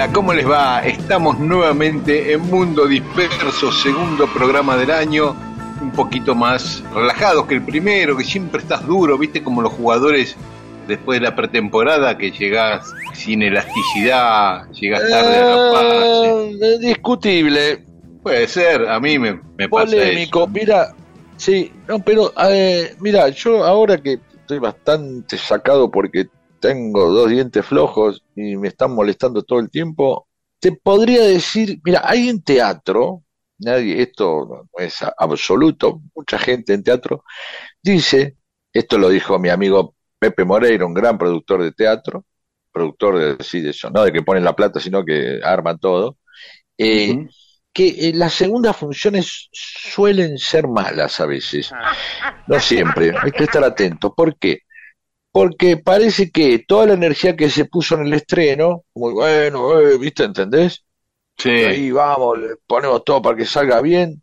Hola, ¿cómo les va? Estamos nuevamente en Mundo Disperso, segundo programa del año, un poquito más relajados que el primero, que siempre estás duro, viste como los jugadores después de la pretemporada que llegás sin elasticidad, llegás tarde a la fase. Eh, discutible, Puede ser, a mí me, me pasa polémico. eso. Mira, sí, no, pero eh, mira, yo ahora que estoy bastante sacado porque tengo dos dientes flojos y me están molestando todo el tiempo, te podría decir, mira, hay en teatro, nadie, esto no es absoluto, mucha gente en teatro dice, esto lo dijo mi amigo Pepe Moreira, un gran productor de teatro, productor de, sí, de eso, no de que ponen la plata, sino que arman todo, eh, que eh, las segundas funciones suelen ser malas a veces, no siempre, hay que estar atentos. ¿Por qué? Porque parece que toda la energía que se puso en el estreno, muy bueno, eh, ¿viste? ¿Entendés? Sí, Ahí vamos, le ponemos todo para que salga bien.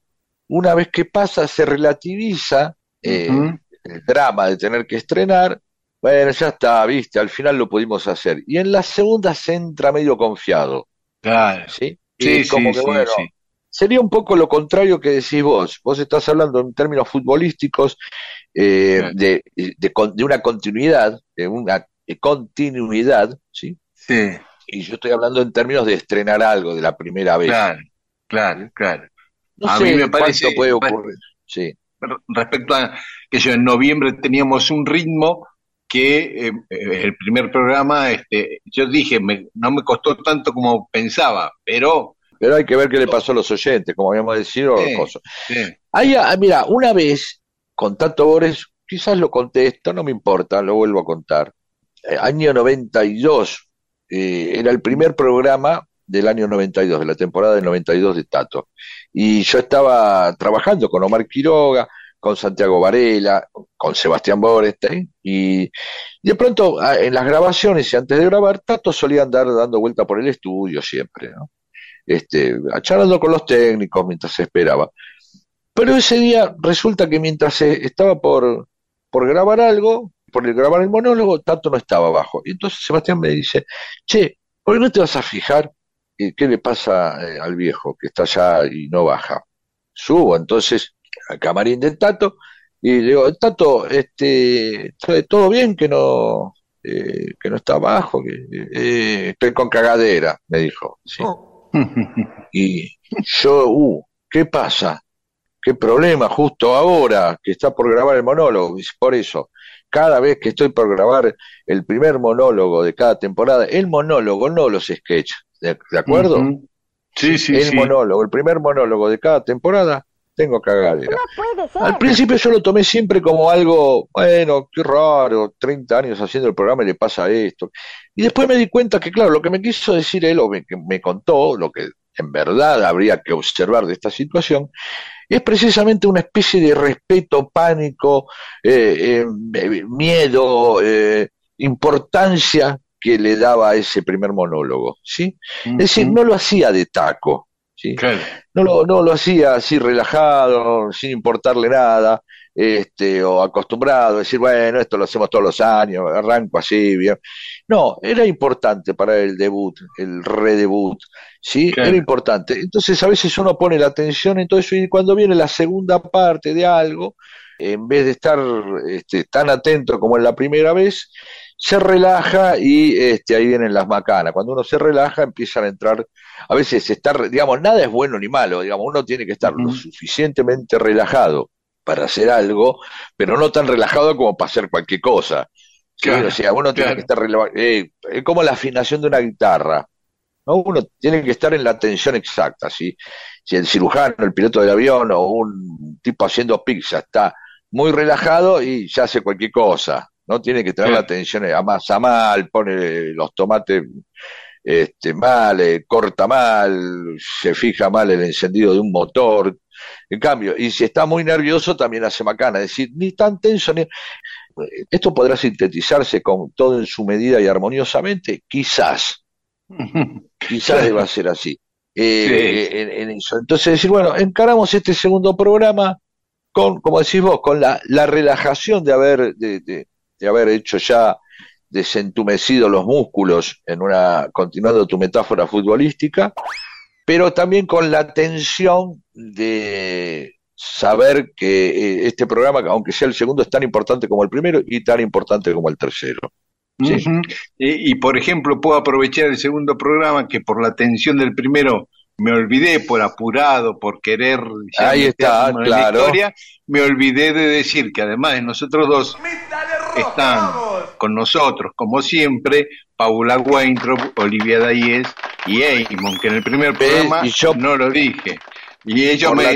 Una vez que pasa, se relativiza eh, el drama de tener que estrenar. Bueno, ya está, ¿viste? Al final lo pudimos hacer. Y en la segunda se entra medio confiado, claro. ¿sí? Sí, Y como sí, que, sí, bueno, sí. Sería un poco lo contrario que decís vos. Vos estás hablando en términos futbolísticos eh, de, de de una continuidad, de una continuidad, ¿sí? Sí, Y yo estoy hablando en términos de estrenar algo de la primera vez. claro, claro, claro. No A sé mí me parece- puede me- ocurrir. Sí, respecto a que yo en noviembre teníamos un ritmo que eh, eh, el primer programa, este, yo dije, me- no me costó tanto como pensaba, pero pero hay que ver qué le pasó a los oyentes, como habíamos decidido. Sí. cosas. sí, Ahí, ah, mira, una vez con Tato Bores, quizás lo contesto, no me importa, lo vuelvo a contar. Eh, año 92, eh, era el primer programa del año 92, de la temporada del 92 de Tato. Y yo estaba trabajando con Omar Quiroga, con Santiago Varela, con Sebastián Borestein, y de pronto ah, en las grabaciones y antes de grabar, Tato solía andar dando vuelta por el estudio siempre, ¿no? Este, charlando con los técnicos mientras se esperaba. Pero ese día resulta que mientras estaba por, por grabar algo, por grabar el monólogo, Tato no estaba abajo. Y entonces Sebastián me dice, che, ¿por qué no te vas a fijar qué le pasa eh, al viejo que está allá y no baja? Subo entonces al camarín del Tato y le digo, Tato, este, ¿todo bien que no, eh, que no está abajo? Que, eh, estoy con cagadera, me dijo. ¿sí? Y yo, uh, ¿qué pasa? ¿Qué problema justo ahora que está por grabar el monólogo? Por eso, cada vez que estoy por grabar el primer monólogo de cada temporada, el monólogo, no los sketches, ¿de, de acuerdo? Ujú. Sí, sí, el sí. monólogo, el primer monólogo de cada temporada, tengo cagadera. Al principio yo lo tomé siempre como algo, bueno, qué raro, 30 años haciendo el programa y le pasa esto. Y después me di cuenta que, claro, lo que me quiso decir él, o me, que me contó, lo que en verdad habría que observar de esta situación, es precisamente una especie de respeto, pánico, eh, eh, miedo, eh, importancia que le daba a ese primer monólogo, ¿sí? Es decir, no lo hacía de taco, ¿sí? Claro. No lo, no lo hacía así relajado, sin importarle nada. este, o acostumbrado a decir, bueno, esto lo hacemos todos los años, arranco así, bien. No, era importante para el debut, el redebut, ¿sí? Era importante. Entonces a veces uno pone la atención en todo eso y cuando viene la segunda parte de algo, en vez de estar este, tan atento como en la primera vez, se relaja y este, ahí vienen las macanas. Cuando uno se relaja empiezan a entrar, a veces estar, digamos, nada es bueno ni malo, digamos, uno tiene que estar lo suficientemente relajado para hacer algo, pero no tan relajado como para hacer cualquier cosa. o sea, uno tiene que estar relajado. Eh, es como la afinación de una guitarra. ¿no? Uno tiene que estar en la tensión exacta. ¿sí? Si el cirujano, el piloto del avión o un tipo haciendo pizza está muy relajado y ya hace cualquier cosa no tiene que tener la atención, amasa mal, pone los tomates este, mal, eh, corta mal, se fija mal el encendido de un motor. En cambio, y si está muy nervioso, también hace macana. Es decir, ni tan tenso ni. ¿Esto podrá sintetizarse con todo en su medida y armoniosamente? Quizás. Quizás deba ser así. Eh, en, eso. Entonces, decir, bueno, encaramos este segundo programa con, como decís vos, con la, la relajación de haber, de, de haber hecho ya desentumecido los músculos en una continuando tu metáfora futbolística, pero también con la tensión de saber que eh, este programa, aunque sea el segundo, es tan importante como el primero y tan importante como el tercero. y, por ejemplo, puedo aprovechar el segundo programa que por la tensión del primero me olvidé por apurado, por querer Ahí está, claro. historia, me olvidé de decir que además de nosotros dos están con nosotros, como siempre, Paula Weintraub, Olivia Dayes y Eamon, que en el primer programa yo, no lo dije. Y ellos me, la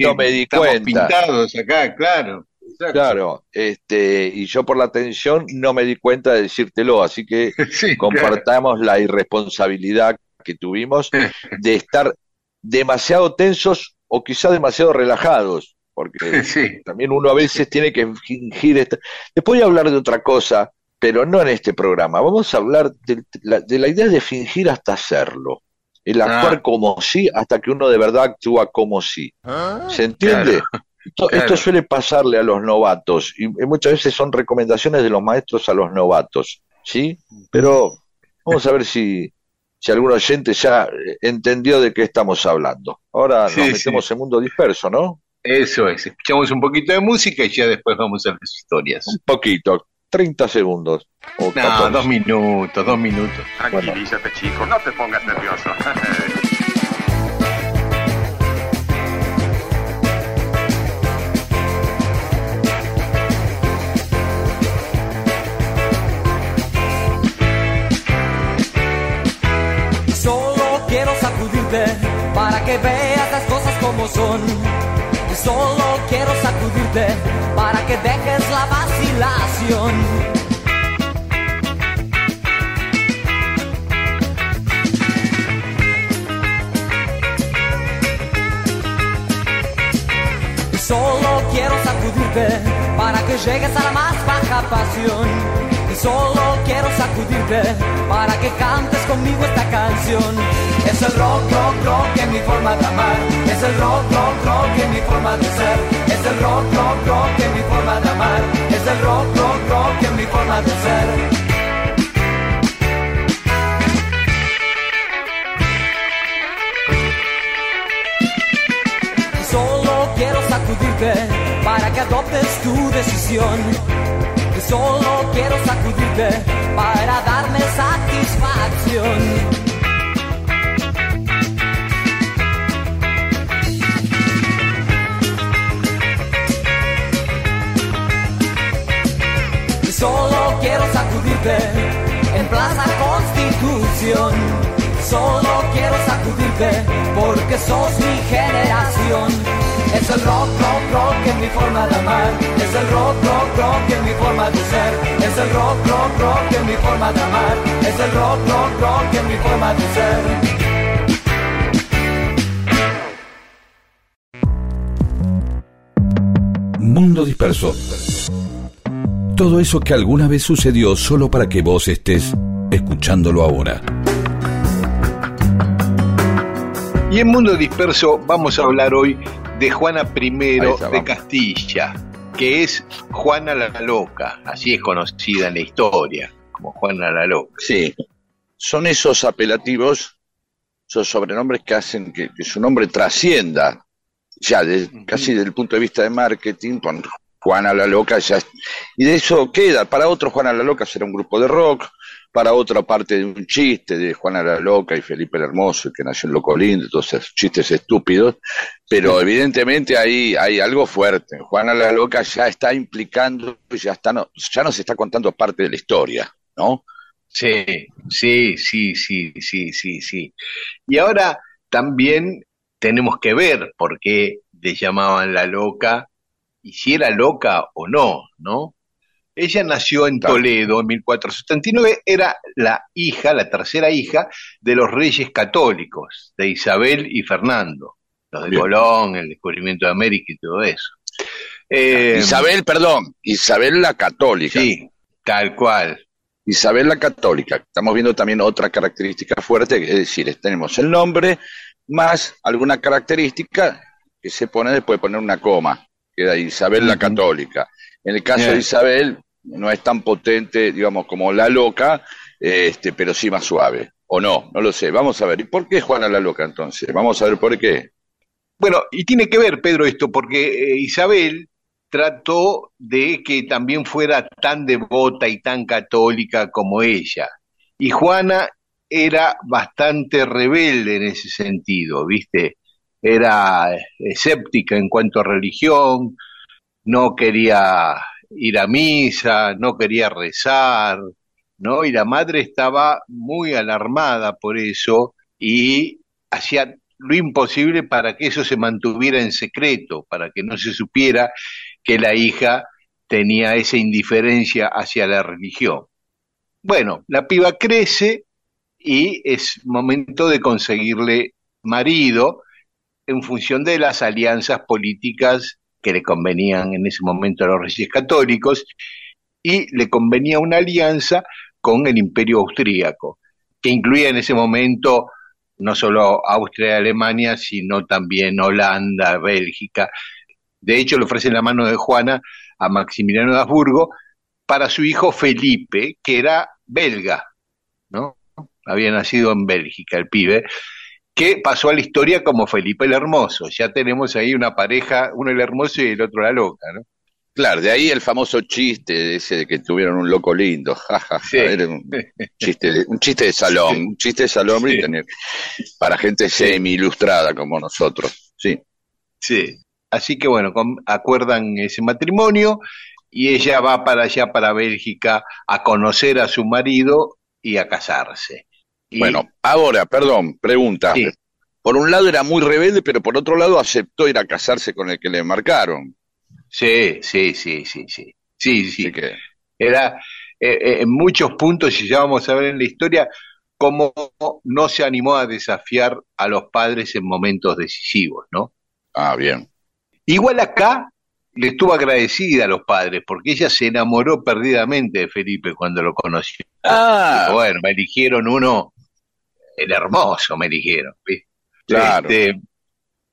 no me di cuenta. pintados acá, claro. Claro, este, y yo por la atención no me di cuenta de decírtelo, así que compartamos la irresponsabilidad que tuvimos de estar demasiado tensos o quizá demasiado relajados, porque también uno a veces tiene que fingir. Esta... Después voy a hablar de otra cosa, pero no en este programa. Vamos a hablar de la, idea de fingir hasta hacerlo. El ah. actuar como sí hasta que uno de verdad actúa como sí. Ah, ¿Se entiende? esto, suele pasarle a los novatos y muchas veces son recomendaciones de los maestros a los novatos, ¿sí? Pero vamos a ver si, si algún oyente ya eh, entendió de qué estamos hablando. Ahora nos metemos en mundo disperso, ¿no? Eso es, escuchamos un poquito de música y ya después vamos a las historias. Un poquito, 30 segundos. no, dos minutos, dos minutos. Tranquilízate, chico, no te pongas nervioso. para que veas las cosas como son. Y solo quiero sacudirte para que dejes la vacilación. Solo quiero sacudirte para que llegues a la más baja pasión. Solo quiero sacudirte para que cantes conmigo esta canción. Es el rock, rock, rock en mi forma de amar. Es el rock, rock, rock en mi forma de ser. Es el rock, rock, rock en mi forma de amar. Es el rock, rock, rock en mi forma de ser. Solo quiero sacudirte para que adoptes tu decisión. Solo quiero sacudirte para darme satisfacción. Solo quiero sacudirte en Plaza Constitución. Solo quiero sacudirte porque sos mi generación. Es el rock, rock, rock en mi forma de amar. Es el rock, rock, rock en mi forma de ser. Es el rock, rock, rock en mi forma de amar. Es el rock, rock, rock en mi forma de ser. Mundo disperso. Todo eso que alguna vez sucedió solo para que vos estés escuchándolo ahora. Y en Mundo Disperso vamos a hablar hoy de Juana I de Castilla. que es Juana la Loca, así es conocida en la historia, como Juana la Loca. Sí, son esos apelativos, esos sobrenombres que hacen que, su nombre trascienda, ya casi desde el punto de vista de marketing, con Juana la Loca ya... Y de eso queda, para otros Juana la Loca será un grupo de rock, para otra parte de un chiste de Juana la Loca y Felipe el Hermoso, que nació en Loco Lindo, todos esos chistes estúpidos, pero evidentemente ahí hay algo fuerte. Juana la Loca ya está implicando, ya, está, no, ya nos está contando parte de la historia, ¿no? Sí, sí, sí, sí, sí, sí, sí. Y ahora también tenemos que ver por qué le llamaban la loca y si era loca o no, ¿no? Ella nació en Toledo en 1479, era la hija, la tercera hija de los reyes católicos, de Isabel y Fernando, los de Colón, el descubrimiento de América y todo eso. Eh, Isabel, perdón, Isabel la católica. Sí, tal cual. Isabel la católica. Estamos viendo también otra característica fuerte, es decir, tenemos el nombre más alguna característica que se pone después de poner una coma, queda Isabel la católica. En el caso de Isabel, no es tan potente, digamos, como la loca, este, pero sí más suave. O no, no lo sé. Vamos a ver. ¿Y por qué Juana la loca entonces? Vamos a ver por qué. Bueno, y tiene que ver, Pedro, esto, porque eh, Isabel trató de que también fuera tan devota y tan católica como ella. Y Juana era bastante rebelde en ese sentido, ¿viste? Era escéptica en cuanto a religión, no quería ir a misa, no quería rezar, ¿no? Y la madre estaba muy alarmada por eso y hacía lo imposible para que eso se mantuviera en secreto, para que no se supiera que la hija tenía esa indiferencia hacia la religión. Bueno, la piba crece y es momento de conseguirle marido en función de las alianzas políticas que le convenían en ese momento a los reyes católicos, y le convenía una alianza con el imperio austríaco, que incluía en ese momento no solo Austria y Alemania, sino también Holanda, Bélgica. De hecho, le ofrecen la mano de Juana a Maximiliano de Habsburgo para su hijo Felipe, que era belga, ¿no? Había nacido en Bélgica el pibe, que pasó a la historia como Felipe el Hermoso. Ya tenemos ahí una pareja, uno el hermoso y el otro la loca, ¿no? Claro, de ahí el famoso chiste ese de que tuvieron un loco lindo, jaja, un chiste de, un chiste de salón, un chiste de salón para gente semi ilustrada como nosotros, sí. Sí, así que bueno, acuerdan ese matrimonio y ella va para allá, para Bélgica, a conocer a su marido y a casarse. Bueno, ahora, perdón, pregunta. Por un lado era muy rebelde, pero por otro lado aceptó ir a casarse con el que le marcaron. Sí, sí, sí, sí, sí. Sí, sí. Que... Era eh, eh, en muchos puntos, y ya vamos a ver en la historia, cómo no se animó a desafiar a los padres en momentos decisivos, ¿no? Ah, bien. Igual acá le estuvo agradecida a los padres, porque ella se enamoró perdidamente de Felipe cuando lo conoció. Ah. bueno, me eligieron uno el hermoso, me dijeron. Claro. Este,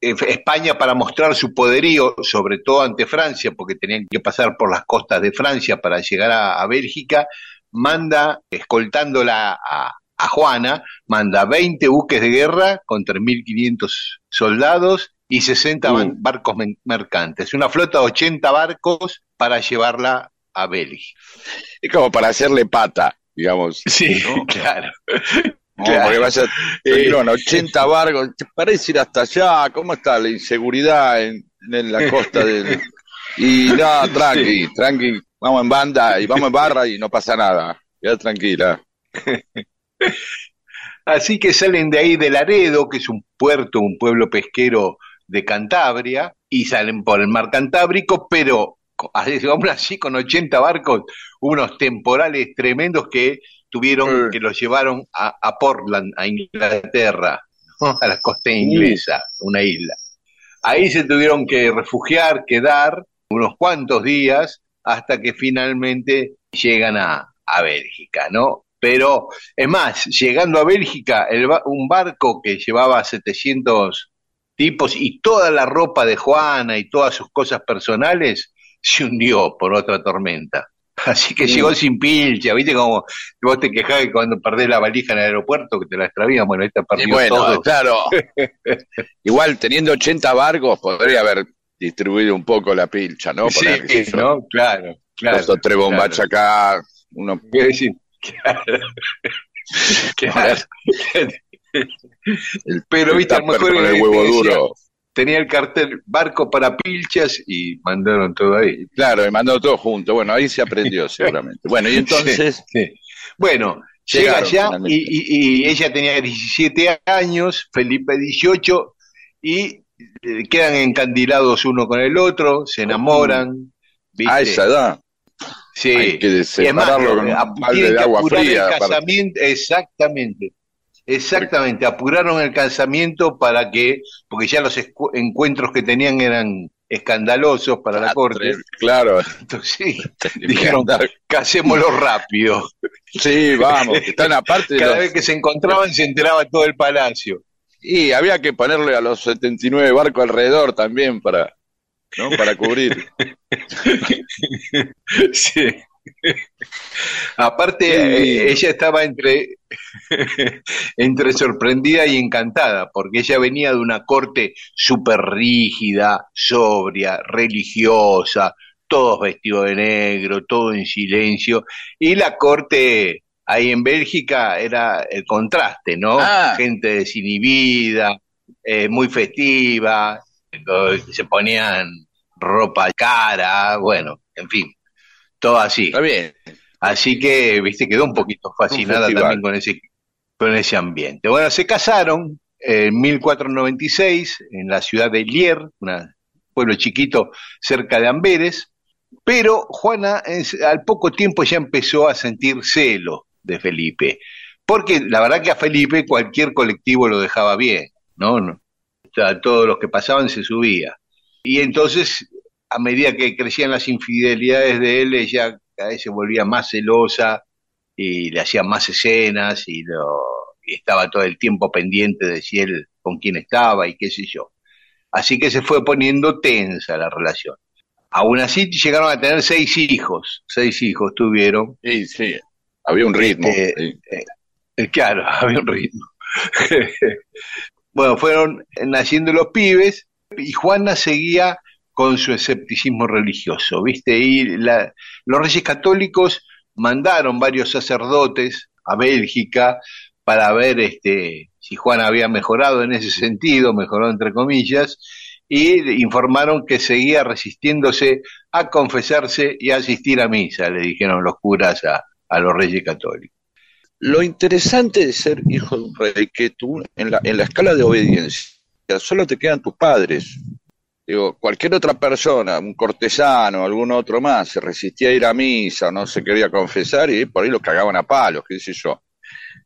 España para mostrar su poderío, sobre todo ante Francia, porque tenían que pasar por las costas de Francia para llegar a, Bélgica, manda, escoltándola a, a, Juana, manda 20 buques de guerra con 3.500 soldados y 60 mm. barcos mercantes, una flota de 80 barcos para llevarla a Bélgica. Es como para hacerle pata, digamos. Sí, claro. Claro. Porque vaya, eh, 80 barcos, parece ir hasta allá, ¿cómo está la inseguridad en, la costa del... Y no, tranqui, tranqui, vamos en banda y vamos en barra y no pasa nada, queda tranquila. Así que salen de ahí de Laredo, que es un puerto, un pueblo pesquero de Cantabria, y salen por el mar Cantábrico, pero aún así con 80 barcos, unos temporales tremendos que tuvieron, que los llevaron a, Portland, a Inglaterra, a la costa inglesa, una isla. Ahí se tuvieron que refugiar, quedar unos cuantos días hasta que finalmente llegan a, Bélgica, ¿no? Pero, es más, llegando a Bélgica, un barco que llevaba 700 tipos y toda la ropa de Juana y todas sus cosas personales se hundió por otra tormenta. Así que llegó sin pilcha, ¿viste? Como vos te quejás que cuando perdés la valija en el aeropuerto que te la extravían, bueno, esta perdió Y bueno, todo. claro. Igual teniendo 80 barcos podría haber distribuido un poco la pilcha, ¿no? sí, ¿no? Claro, claro. dos o tres bombachas acá, uno Quiero decir, claro. Claro. el, Pero, viste, a lo mejor con el huevo duro. Tenía el cartel barco para pilchas y mandaron todo ahí. Claro, y mandó todo junto. Bueno, ahí se aprendió seguramente. Bueno, y entonces, Sí, sí. Bueno, llega allá y, y- y ella tenía 17 años, Felipe 18, y eh, quedan encandilados uno con el otro, se enamoran. ¿viste? a esa edad, Sí. hay que Y separarlo con a- un balde tienen de agua fría. el para- casamiento, exactamente. Exactamente, apuraron el casamiento para que, porque ya los encuentros que tenían eran escandalosos para la corte, Claro, entonces sí, dijeron, casémoslo rápido. sí, vamos, que están aparte de Cada los- vez que se encontraban se enteraba todo el palacio. Y había que ponerle a los 79 barcos alrededor también para, ¿no? para cubrir. Sí. Aparte, eh, ella estaba entre, entre sorprendida y encantada, porque ella venía de una corte súper rígida, sobria, religiosa, todos vestidos de negro, todo en silencio, y la corte ahí en Bélgica era el contraste, ¿no? Ah. Gente desinhibida, eh, muy festiva, se ponían ropa cara, bueno, en fin, todo así. Está bien. Así que, viste, quedó un poquito fascinada también con ese, con ese ambiente. Bueno, se casaron en 1496 en la ciudad de Lier, un pueblo chiquito cerca de Amberes, pero Juana al poco tiempo ya empezó a sentir celo de Felipe, porque la verdad que a Felipe cualquier colectivo lo dejaba bien, ¿no? no o sea, todos los que pasaban se subía. Y entonces, a medida que crecían las infidelidades de él, ella cada vez se volvía más celosa y le hacía más escenas y, lo, y estaba todo el tiempo pendiente de si él con quién estaba y qué sé yo. Así que se fue poniendo tensa la relación. Aún así llegaron a tener seis hijos, seis hijos tuvieron. Sí, sí. Había un ritmo. Este, sí. Eh, Claro, había un ritmo. bueno, fueron naciendo los pibes y Juana seguía con su escepticismo religioso, ¿viste? Y la- los reyes católicos mandaron varios sacerdotes a Bélgica para ver este, si Juana había mejorado en ese sentido, mejoró entre comillas, y informaron que seguía resistiéndose a confesarse y a asistir a misa, le dijeron los curas a, a los reyes católicos. Lo interesante de ser hijo de un rey, que tú en la, en la escala de obediencia solo te quedan tus padres. Digo, cualquier otra persona, un cortesano, algún otro más, se resistía a ir a misa, no se quería confesar y por ahí lo cagaban a palos, qué sé yo.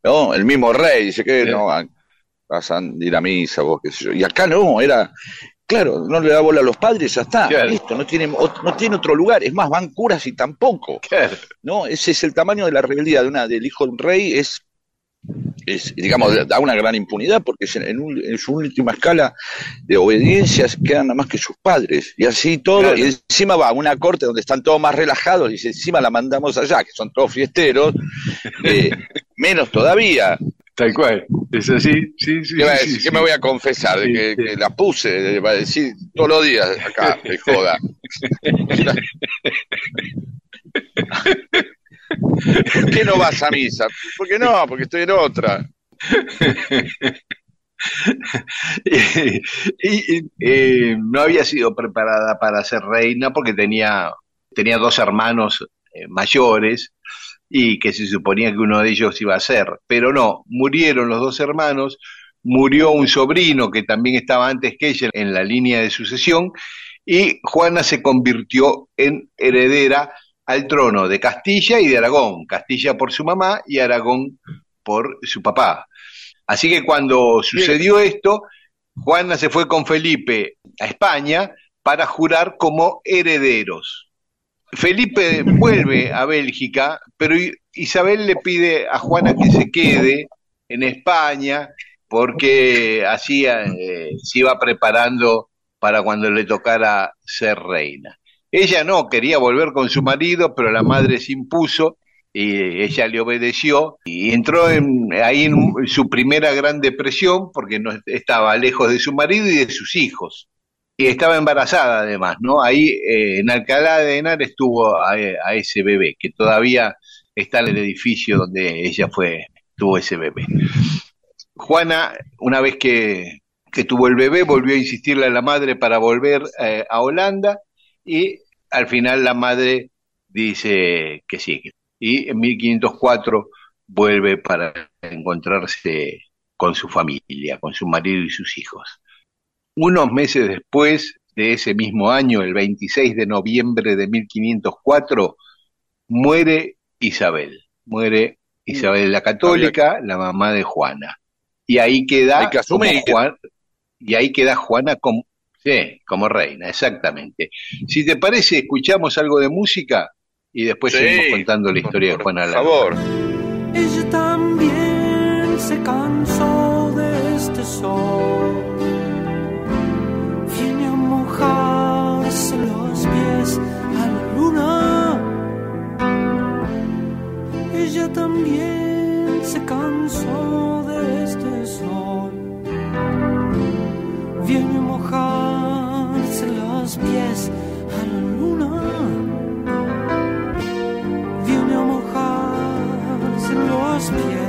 ¿No? El mismo rey dice que no ah, vas a ir a misa, vos qué sé yo. Y acá no, era, claro, no le da bola a los padres, ya está, Claro. listo, no tiene, no tiene otro lugar. Es más, van curas y tampoco. Claro. ¿no? Ese es el tamaño de la rebeldía de una, del hijo de un rey, es, es digamos, da una gran impunidad porque en, un- en su última escala de obediencias quedan nada más que sus padres. Y así todo, Claro. y encima va a una corte donde están todos más relajados y encima la mandamos allá, que son todos fiesteros, eh, menos todavía. Tal cual. Es así, sí, sí. ¿Qué, sí. ¿Qué me voy a confesar? De que, que la puse, va a decir todos los días acá, de joda. ¿Por qué no vas a misa? ¿Por qué no? Porque estoy en otra. y, eh, no había sido preparada para ser reina porque tenía, tenía dos hermanos eh, mayores y que se suponía que uno de ellos iba a ser, pero no, murieron los dos hermanos, murió un sobrino que también estaba antes que ella en la línea de sucesión y Juana se convirtió en heredera al trono de Castilla y de Aragón, Castilla por su mamá y Aragón por su papá. Así que cuando sucedió esto, Juana se fue con Felipe a España para jurar como herederos. Felipe vuelve a Bélgica, pero Isabel le pide a Juana que se quede en España porque así eh, se iba preparando para cuando le tocara ser reina. Ella no, quería volver con su marido, pero la madre se impuso y ella le obedeció y entró en, ahí en su primera gran depresión porque no estaba lejos de su marido y de sus hijos. Y estaba embarazada además, ¿no? Ahí eh, en Alcalá de Henares tuvo a, a, ese bebé, que todavía está en el edificio donde ella fue, tuvo ese bebé. Juana, una vez que, que tuvo el bebé, volvió a insistirle a la madre para volver eh, a Holanda y al final la madre dice que sí. Y en 1504 vuelve para encontrarse con su familia, con su marido y sus hijos. Unos meses después de ese mismo año, el 26 de noviembre de 1504, muere Isabel. Muere Isabel la Católica, la mamá de Juana. Y ahí queda Juan, y ahí queda Juana como, sí, como reina, exactamente. Si te parece, escuchamos algo de música y después seguimos contando la historia de Juana Por favor. Ella también se cansó de este sol. Viene a mojarse los pies a la luna. Ella también se cansó Viene a mojarse los pies a la luna. Viene a mojarse los pies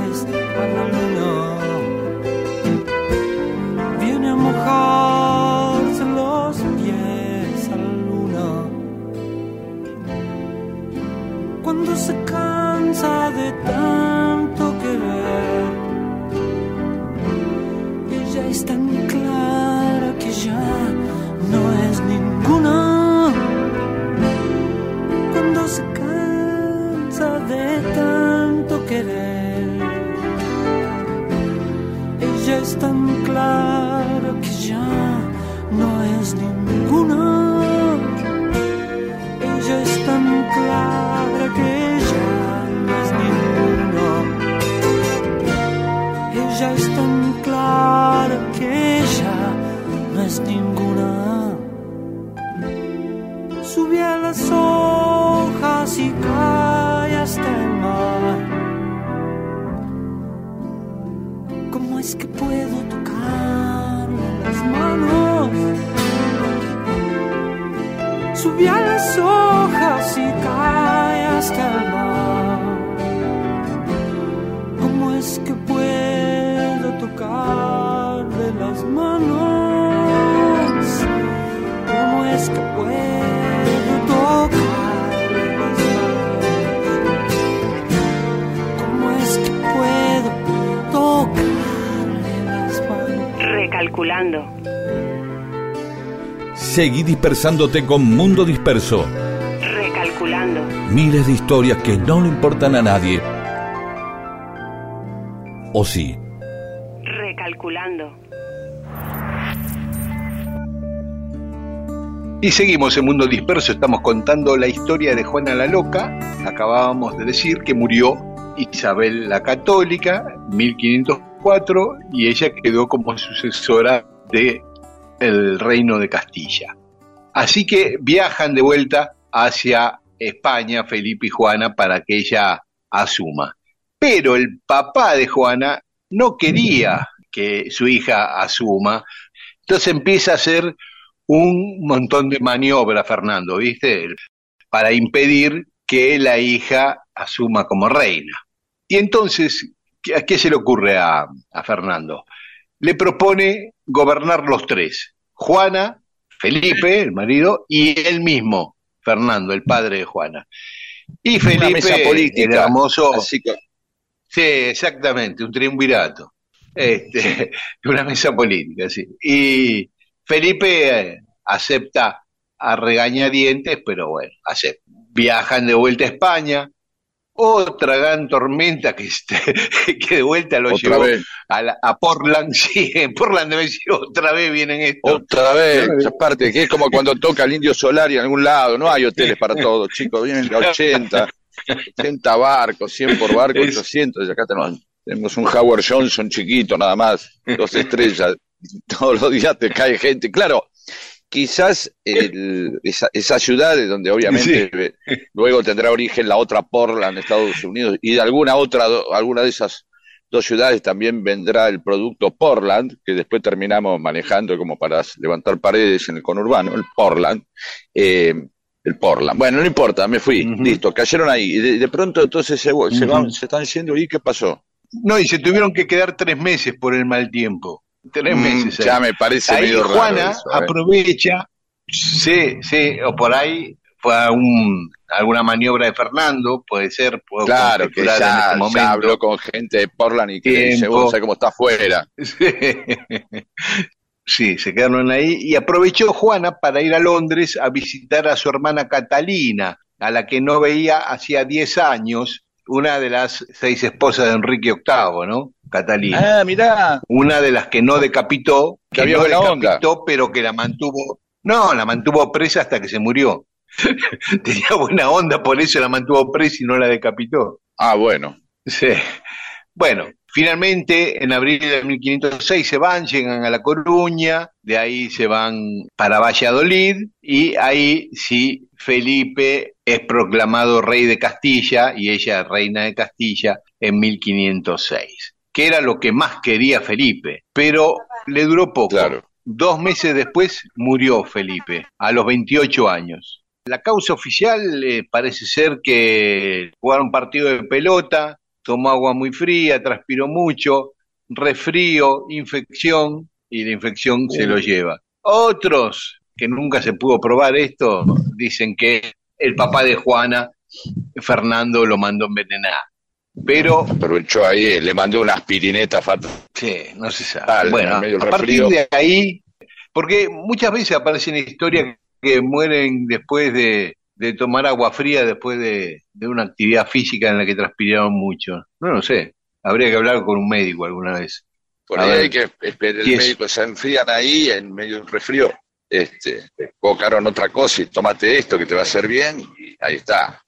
Seguí dispersándote con Mundo Disperso. Recalculando. Miles de historias que no le importan a nadie. ¿O sí? Recalculando. Y seguimos en Mundo Disperso, estamos contando la historia de Juana la Loca. Acabábamos de decir que murió Isabel la Católica, 1504, y ella quedó como sucesora de el reino de Castilla. Así que viajan de vuelta hacia España Felipe y Juana para que ella asuma. Pero el papá de Juana no quería que su hija asuma, entonces empieza a hacer un montón de maniobras, Fernando, ¿viste? Para impedir que la hija asuma como reina. Y entonces, ¿a qué se le ocurre a, a Fernando? Le propone gobernar los tres, Juana, Felipe, el marido, y él mismo, Fernando, el padre de Juana. Y Felipe, Una mesa política. el hermoso, Así que, Sí, exactamente, un triunvirato. Este, una mesa política, sí. Y Felipe eh, acepta a regañadientes, pero bueno, acepta. Viajan de vuelta a España. Otra gran tormenta que, este, que de vuelta lo Otra llevó a, la- a Portland. Sí, en Portland debe decir otra vez vienen estos. Otra vez, esa parte que es como cuando toca el Indio Solar y en algún lado, no hay hoteles para todos, chicos, vienen de 80, 80 barcos, 100 por barco, Es- 800, y acá tenemos, tenemos un Howard Johnson chiquito nada más, dos estrellas, todos los días te cae gente, claro, quizás el- esa, esa ciudad de donde obviamente luego tendrá origen la otra Portland, Estados Unidos, y de alguna otra, alguna de esas dos ciudades también vendrá el producto Portland, que después terminamos manejando como para levantar paredes en el conurbano, el Portland. eh, el Portland. Bueno, no importa, me fui, listo, cayeron ahí. Y de, de pronto entonces se, se van, se están yendo y ¿qué pasó? No, y se tuvieron que quedar tres meses por el mal tiempo. Tres Mm, meses. ya me parece ahí medio raro Juana eso, ¿eh? aprovecha, sí, sí, o por ahí fue un, alguna maniobra de Fernando, puede ser, puedo Claro, que ya, en este ya habló con gente de Portland y que dice, vos cómo está afuera. Sí, se quedaron ahí y aprovechó Juana para ir a Londres a visitar a su hermana Catalina, a la que no veía hacía 10 años, una de las seis esposas de Enrique VIII, ¿no? Catalina. Ah, mirá, Una de las que no decapitó, Que que había no buena onda. decapitó, pero que la mantuvo, no, la mantuvo presa hasta que se murió. Tenía buena onda, por eso la mantuvo presa y no la decapitó. ah, bueno. Sí. Bueno, finalmente en abril de 1506 se van, llegan a La Coruña, de ahí se van para Valladolid y ahí sí Felipe es proclamado rey de Castilla y ella reina de Castilla en 1506, que era lo que más quería Felipe, pero le duró poco. Claro. Dos meses después murió Felipe, a los 28 años. La causa oficial eh, parece ser que jugaron partido de pelota, tomó agua muy fría, transpiró mucho, resfrío, infección, y la infección se lo lleva. Otros, que nunca se pudo probar esto, dicen que el papá de Juana, Fernando, lo mandó envenenar. Pero, Aprovechó ahí, le mandó una aspirineta fatal. sí, no se sabe. Bueno, medio a partir de ahí, porque muchas veces aparecen historias que mueren después de, de tomar agua fría, después de, de una actividad física en la que transpiraron mucho. No lo sé. Habría que hablar con un médico alguna vez. Por A ahí ver. hay que esperar, el ¿Qué es? médico se enfrían ahí en medio de un resfrío. Este, cocaron otra cosa y tomate esto que te va a hacer bien y ahí está.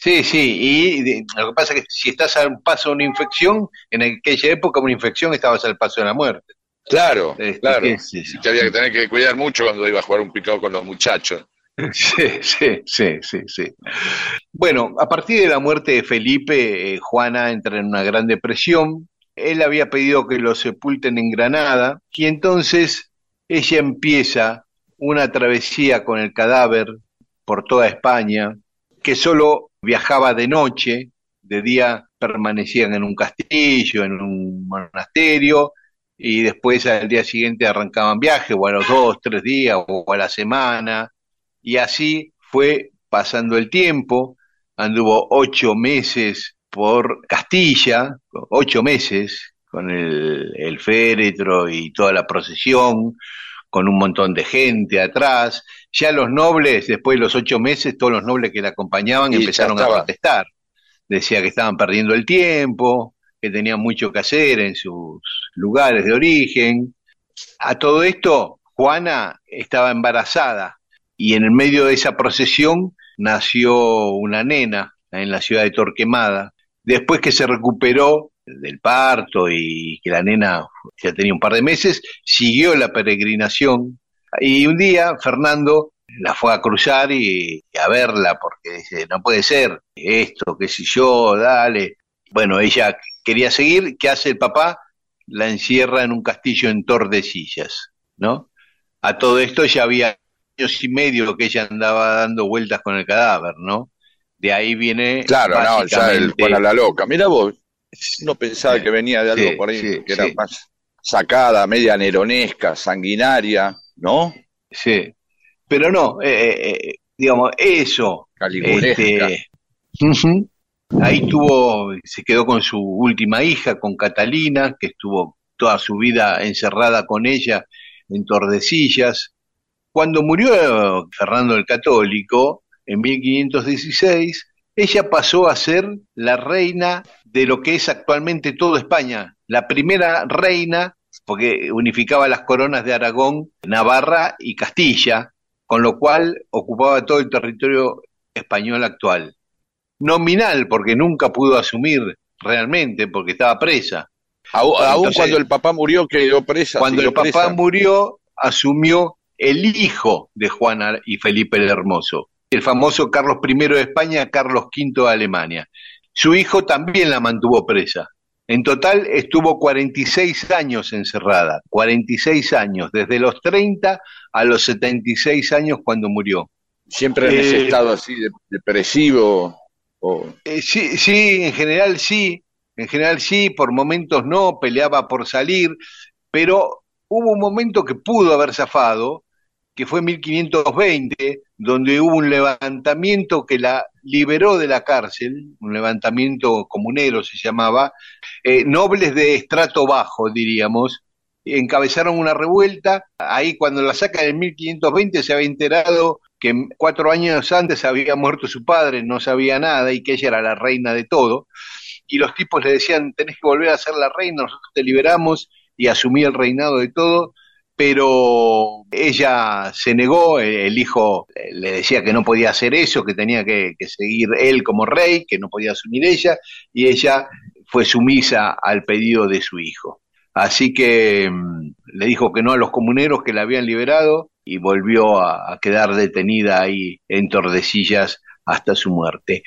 Sí, sí, y de- lo que pasa es que si estás al paso de una infección, en aquella época una infección estabas al paso de la muerte. Claro, Este, claro. Y te había que tener que cuidar mucho cuando iba a jugar un picado con los muchachos. Sí, sí, sí, sí, sí. Bueno, a partir de la muerte de Felipe, eh, Juana entra en una gran depresión. Él había pedido que lo sepulten en Granada y entonces ella empieza una travesía con el cadáver por toda España, que solo viajaba de noche, de día permanecían en un castillo, en un monasterio, y después al día siguiente arrancaban viaje, o a los dos, tres días, o a la semana, y así fue pasando el tiempo, anduvo ocho meses por Castilla, ocho meses, con el, el féretro y toda la procesión, con un montón de gente atrás. Ya los nobles, después de los ocho meses, todos los nobles que la acompañaban Y empezaron a protestar. Decía que estaban perdiendo el tiempo, que tenían mucho que hacer en sus lugares de origen. A todo esto, Juana estaba embarazada y en el medio de esa procesión nació una nena en la ciudad de Torquemada. Después que se recuperó del parto y que la nena ya tenía un par de meses, siguió la peregrinación y un día Fernando la fue a cruzar y, y a verla porque dice, no puede ser esto, qué sé yo, dale. Bueno, ella quería seguir, ¿qué hace el papá? La encierra en un castillo en Tordesillas, ¿no? A todo esto ya había años y medio que ella andaba dando vueltas con el cadáver, ¿no? De ahí viene Claro, no, ya el Juana la loca. Mira vos, no pensaba Sí, que venía de algo sí, por ahí, sí, que era más sacada, media neronesca, sanguinaria, ¿no? Sí, pero no, eh, eh, eh, digamos, eso, este, ahí tuvo, se quedó con su última hija, con Catalina, que estuvo toda su vida encerrada con ella en Tordesillas. Cuando murió Fernando el Católico, en 1516, ella pasó a ser la reina de lo que es actualmente toda España, la primera reina, porque unificaba las coronas de Aragón, Navarra y Castilla, con lo cual ocupaba todo el territorio español actual. Nominal, porque nunca pudo asumir realmente, porque estaba presa. Aún, Entonces- cuando el papá murió quedó presa. Cuando el papá murió, asumió el hijo de Juana y Felipe el Hermoso, el famoso Carlos I de España, Carlos V de Alemania. Su hijo también la mantuvo presa. En total estuvo 46 años encerrada, 46 años, desde los 30 a los 76 años cuando murió. Siempre en ese Eh, estado así de- depresivo. O... Eh, sí, sí, en general sí, en general sí, por momentos no, peleaba por salir, pero hubo un momento que pudo haber zafado, que fue en 1520, donde hubo un levantamiento que la liberó de la cárcel, un levantamiento comunero se llamaba, eh, nobles de estrato bajo, diríamos, encabezaron una revuelta, ahí cuando la sacan en 1520 se había enterado que cuatro años antes había muerto su padre, no sabía nada y que ella era la reina de todo, y los tipos le decían, tenés que volver a ser la reina, nosotros te liberamos y asumí el reinado de todo, pero ella se negó, el, hijo eh, le decía que no podía hacer eso, que tenía que seguir él como rey, que no podía asumir ella, y ella fue sumisa al pedido de su hijo. Así que mm, le dijo que no a los comuneros que la habían liberado y volvió a, quedar detenida ahí en Tordesillas hasta su muerte.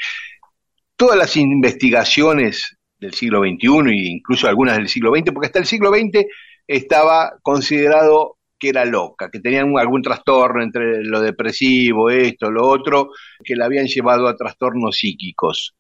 Todas las investigaciones del siglo XXI e incluso algunas del siglo XX, porque hasta el siglo XX estaba considerado que era loca, que tenía algún trastorno entre lo depresivo, esto, lo otro, que la habían llevado a trastornos psíquicos.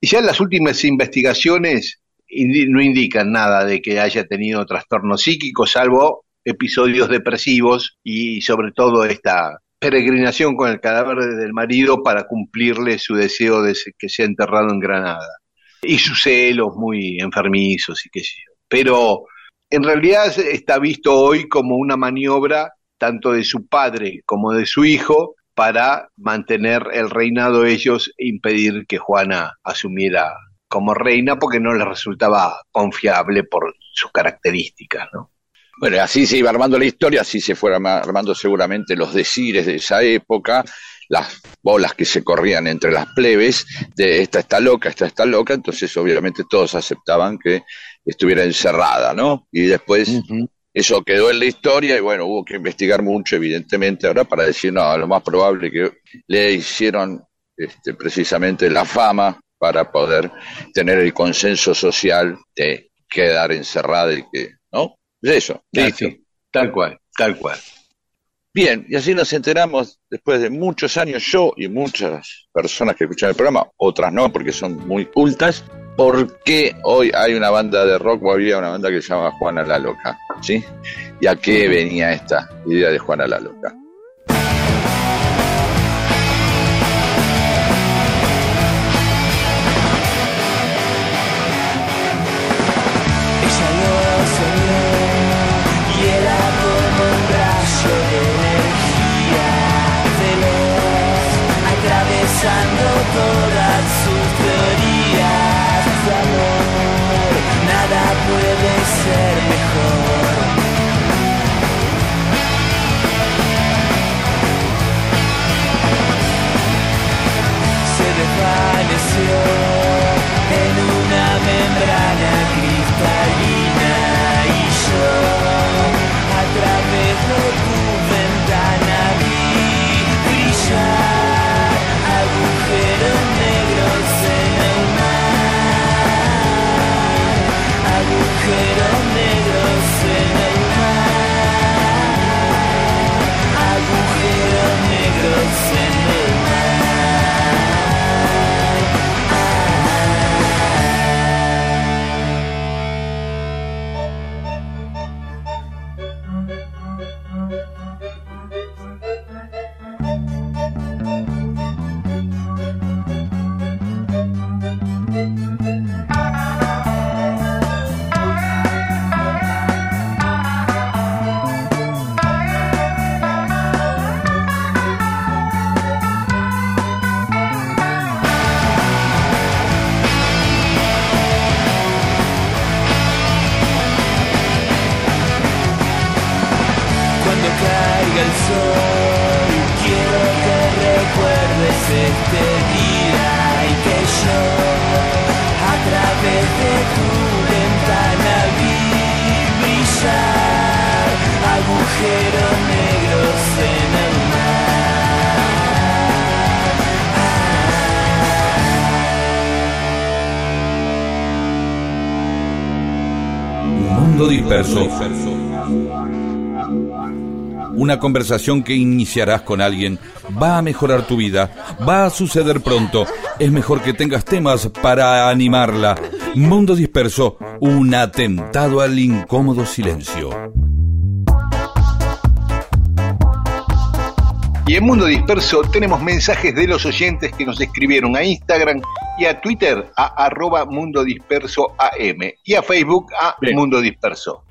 Y ya las últimas investigaciones no indican nada de que haya tenido trastornos psíquicos, salvo episodios depresivos y sobre todo esta peregrinación con el cadáver del marido para cumplirle su deseo de que sea enterrado en Granada. Y sus celos muy enfermizos y qué sé yo. Pero en realidad está visto hoy como una maniobra tanto de su padre como de su hijo para mantener el reinado ellos e impedir que Juana asumiera como reina porque no les resultaba confiable por sus características, ¿no? Bueno, así se iba armando la historia, así se fueron armando seguramente los decires de esa época, las bolas que se corrían entre las plebes, de esta está loca, esta está loca, entonces obviamente todos aceptaban que estuviera encerrada, ¿no? Y después eso quedó en la historia y bueno, hubo que investigar mucho, evidentemente, ahora para decir, no, lo más probable que le hicieron este, precisamente la fama para poder tener el consenso social de quedar encerrada y que, ¿no? Es eso. Sí, listo. sí, tal cual, tal cual. Bien, y así nos enteramos después de muchos años, yo y muchas personas que escuchan el programa, otras no, porque son muy cultas, por qué hoy hay una banda de rock o había una banda que se llama Juana la Loca, ¿sí? ¿Y a qué venía esta idea de Juana la Loca? Mundo Disperso. Una conversación que iniciarás con alguien va a mejorar tu vida, va a suceder pronto. Es mejor que tengas temas para animarla. Mundo Disperso, un atentado al incómodo silencio. Y en Mundo Disperso tenemos mensajes de los oyentes que nos escribieron a Instagram y a Twitter a arroba Mundo Disperso AM y a Facebook a Bien. Mundo Disperso.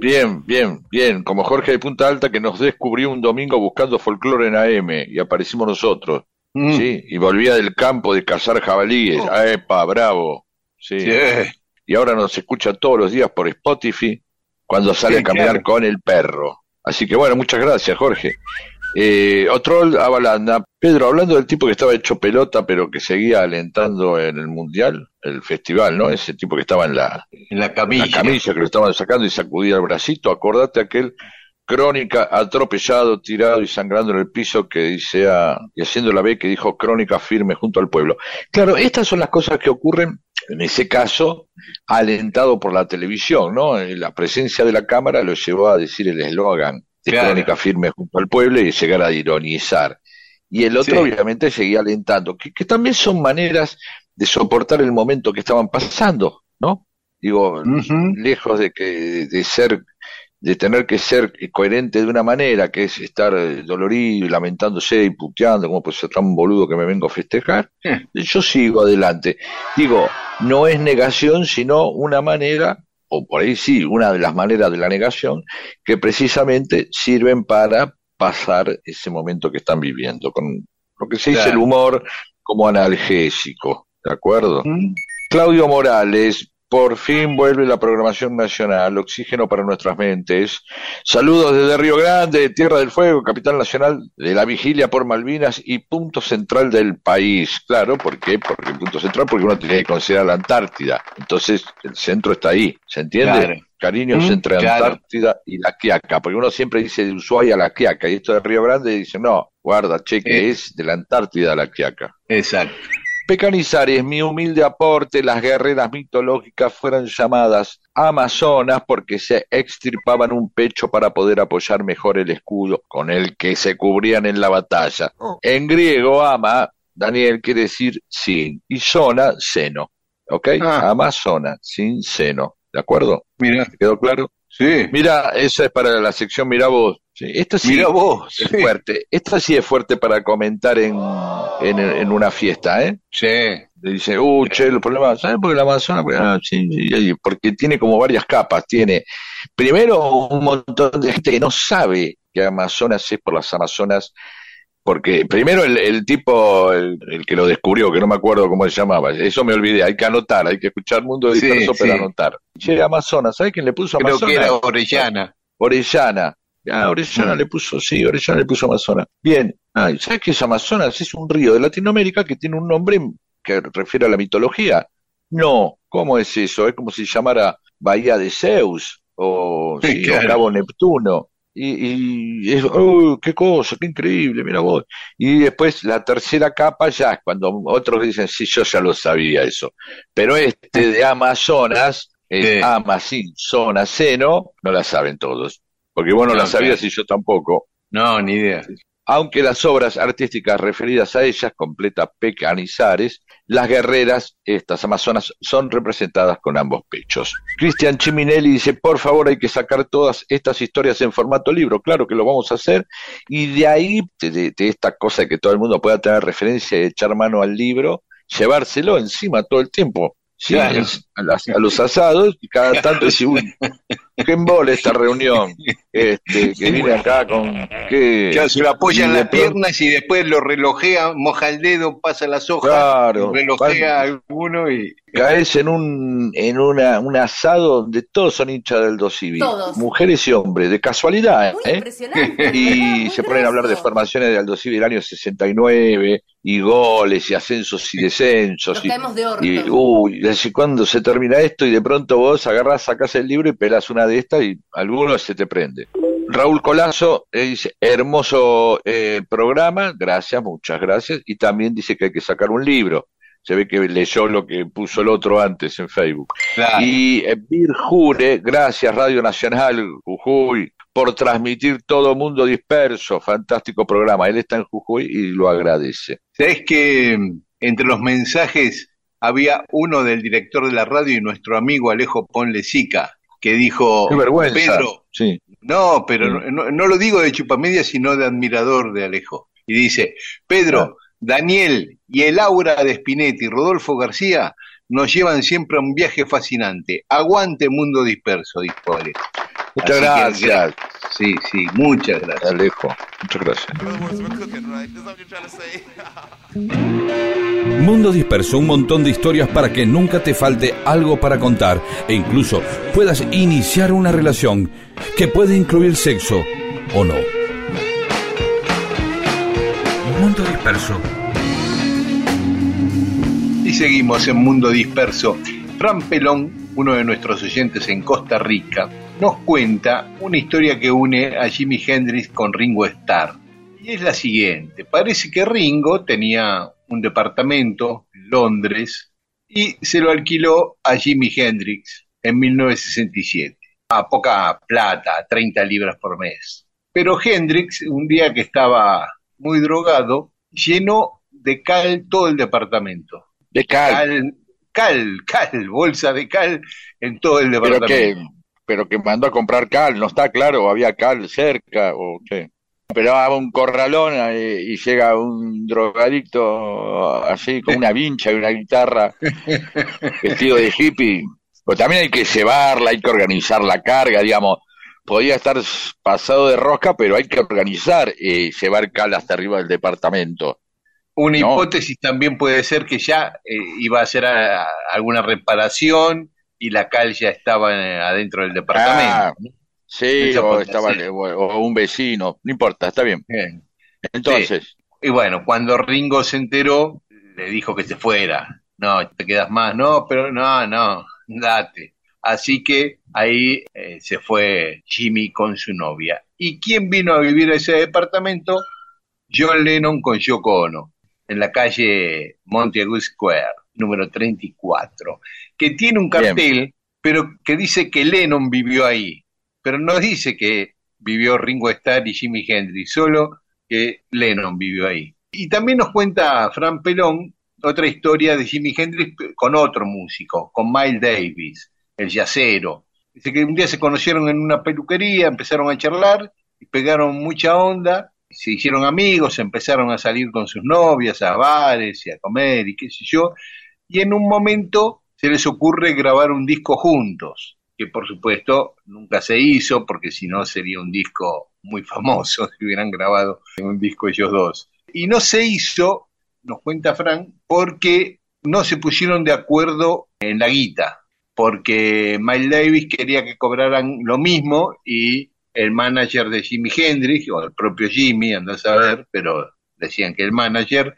Bien, bien, bien. Como Jorge de Punta Alta que nos descubrió un domingo buscando folclore en AM y aparecimos nosotros. Mm. Sí, y volvía del campo de cazar jabalíes. Oh. Ah, ¡Epa, bravo! Sí. Sí. Y ahora nos escucha todos los días por Spotify cuando sale Sí, a caminar claro. con el perro. Así que bueno, muchas gracias, Jorge. Eh, otro Avalanda. Pedro, hablando del tipo que estaba hecho pelota, pero que seguía alentando en el mundial, el festival, ¿no? Ese tipo que estaba en la, En la camilla. la camilla que lo estaban sacando y sacudía el bracito. Acordate aquel crónica atropellado, tirado y sangrando en el piso que dice ah, y haciendo la B que dijo crónica firme junto al pueblo. Claro, estas son las cosas que ocurren en ese caso alentado por la televisión, ¿no? La presencia de la cámara lo llevó a decir el eslogan de Claro. crónica firme junto al pueblo y llegar a ironizar. Y el otro Sí. obviamente seguía alentando, que, que también son maneras de soportar el momento que estaban pasando, ¿no? Digo, lejos de que de ser de tener que ser coherente de una manera que es estar eh, dolorido lamentándose y puteando como pues ser tan boludo que me vengo a festejar Eh. yo sigo adelante digo no es negación sino una manera o por ahí sí una de las maneras de la negación que precisamente sirven para pasar ese momento que están viviendo con lo que se dice Claro. el humor como analgésico de acuerdo Mm. Claudio Morales, por fin vuelve la programación nacional, oxígeno para nuestras mentes. Saludos desde Río Grande, Tierra del Fuego, capital nacional de la vigilia por Malvinas y punto central del país. Claro, ¿por qué? Porque el punto central, porque uno tiene que considerar la Antártida. Entonces, el centro está ahí, ¿se entiende? Claro. Cariños Mm, entre claro. Antártida y la Quiaca, porque uno siempre dice de Ushuaia a la Quiaca, y esto de Río Grande dice, no, guarda, che, que Eh. es de la Antártida a la Quiaca. Exacto. Pecanizares, mi humilde aporte, las guerreras mitológicas fueron llamadas amazonas porque se extirpaban un pecho para poder apoyar mejor el escudo con el que se cubrían en la batalla. En griego, ama, Daniel, quiere decir sin, y zona, seno. ¿Ok? Ah. Amazona, sin seno. ¿De acuerdo? Mira, ¿Te quedó claro? sí. Mira, esa es para la sección Mira vos. Sí, esta sí Mira vos. es Sí. fuerte. Esta sí es fuerte para comentar en, en, en una fiesta, ¿eh? Sí. Le dice, uh, che, el problema, ¿sabes por qué la Amazonas? Porque, ah, sí, porque tiene como varias capas. Tiene, primero, un montón de gente que no sabe que Amazonas es por las Amazonas, porque primero el, el tipo, el, el que lo descubrió, que no me acuerdo cómo se llamaba, eso me olvidé, hay que anotar, hay que escuchar Mundo Disperso para sí. anotar. Che, Amazonas, ¿sabes quién le puso Creo Amazonas? que era Orellana. Orellana. Ah, Orellana le puso, sí, Orellana le puso Amazonas. Bien. Ah, ¿y ¿sabes qué es Amazonas? Es un río de Latinoamérica que tiene un nombre que refiere a la mitología. No, ¿cómo es eso? Es como si llamara Bahía de Zeus o, Sí, sí, o claro. Cabo Neptuno. Y, y es, ¡oh, qué cosa, qué increíble, mira vos! Y después la tercera capa ya es cuando otros dicen, sí, yo ya lo sabía eso. Pero este de Amazonas, es Sí. ama sin zona seno, no la saben todos. Porque vos no, No, la sabías claro. y yo tampoco. No, ni idea. Aunque las obras artísticas referidas a ellas, completa Pecanizares, las guerreras, estas amazonas, son representadas con ambos pechos. Cristian Chiminelli dice, por favor, hay que sacar todas estas historias en formato libro. Claro que lo vamos a hacer. Y de ahí, de, de- de esta cosa de que todo el mundo pueda tener referencia y echar mano al libro, llevárselo encima todo el tiempo. Sí, Claro. es- a, las- a los asados, y cada tanto decir, uy, qué embole esta reunión, este, que viene acá con... ¿qué? Claro, se lo apoya Y en de las pronto- piernas y después lo relojea, moja el dedo, pasa las hojas, Claro, relojea a alguno y. caes en un en una, un asado donde todos son hinchas del Dosivi, Todos. mujeres y hombres, de casualidad, Muy ¿eh? impresionante. Y Muy se ponen a hablar de formaciones de Aldo Civi del año 69 y goles y ascensos y descensos Nos y, caemos de orto. y uy, decís, ¿cuándo se termina esto? Y de pronto vos agarrás, sacás el libro y pelás una de estas y alguno se te prende. Raúl Colazo eh, dice, hermoso eh, programa, gracias, muchas gracias, y también dice que hay que sacar un libro. Se ve que leyó lo que puso el otro antes en Facebook. Claro. Y eh, Bir Jure, gracias Radio Nacional Jujuy por transmitir todo mundo disperso. Fantástico programa. Él está en Jujuy y lo agradece. ¿Sabés que mm, entre los mensajes había uno del director de la radio y nuestro amigo Alejo Ponlecica, que dijo, Qué vergüenza. Pedro, Sí. no, pero no, no- no lo digo de chupamedia, sino de admirador de Alejo. Y dice, Pedro, Daniel y el aura de Spinetti y Rodolfo García nos llevan siempre a un viaje fascinante. Aguante mundo disperso, dijo Alejo. Muchas Así que, gracias, Sí, sí, muchas gracias. Alejo. Muchas gracias. Mundo Disperso, un montón de historias para que nunca te falte algo para contar e incluso puedas iniciar una relación que puede incluir sexo o no. Mundo Disperso. Y seguimos en Mundo Disperso. Fran Pelón, uno de nuestros oyentes en Costa Rica, nos cuenta una historia que une a Jimi Hendrix con Ringo Starr. Y es la siguiente. Parece que Ringo tenía un departamento en Londres y se lo alquiló a Jimi Hendrix en 1967. A poca plata, a 30 libras por mes. Pero Hendrix, un día que estaba muy drogado, llenó de cal todo el departamento De cal. cal, cal, cal, bolsa de cal en todo el Pero departamento. que, pero que mandó a comprar cal, no está claro, había cal cerca o qué. Pero a un corralón y llega un drogadicto así con una vincha y una guitarra vestido de hippie. Pues también hay que llevarla, hay que organizar la carga, digamos. Podía estar pasado de rosca, pero hay que organizar eh, llevar cal hasta arriba del departamento. Una no. hipótesis también puede ser que ya eh, iba a hacer a- alguna reparación y la cal ya estaba eh, adentro del Ah, departamento. sí, Eso o, estaba, o, un vecino, no importa, está bien. Bien. Entonces, Y bueno, cuando Ringo se enteró, le dijo que se fuera. No, te quedas más. No, pero no, no, date. Así que ahí eh, se fue Jimmy con su novia. ¿Y quién vino a vivir a ese departamento? John Lennon con Yoko Ono, en la calle Montague Square, número 34, que tiene un cartel, pero que dice que Lennon vivió ahí, pero no dice que vivió Ringo Starr y Jimi Hendrix, solo que Lennon vivió ahí. Y también nos cuenta Fran Pelón otra historia de Jimi Hendrix con otro músico, con Miles Davis, el yacero. Dice que un día se conocieron en una peluquería, empezaron a charlar y pegaron mucha onda, se hicieron amigos, empezaron a salir con sus novias a bares y a comer y qué sé yo, y en un momento se les ocurre grabar un disco juntos, que por supuesto nunca se hizo porque si no sería un disco muy famoso si hubieran grabado un disco ellos dos. Y no se hizo, nos cuenta Frank, porque no se pusieron de acuerdo en la guita, porque Miles Davis quería que cobraran lo mismo y el manager de Jimi Hendrix, o el propio Jimmy, anda a saber, pero decían que el manager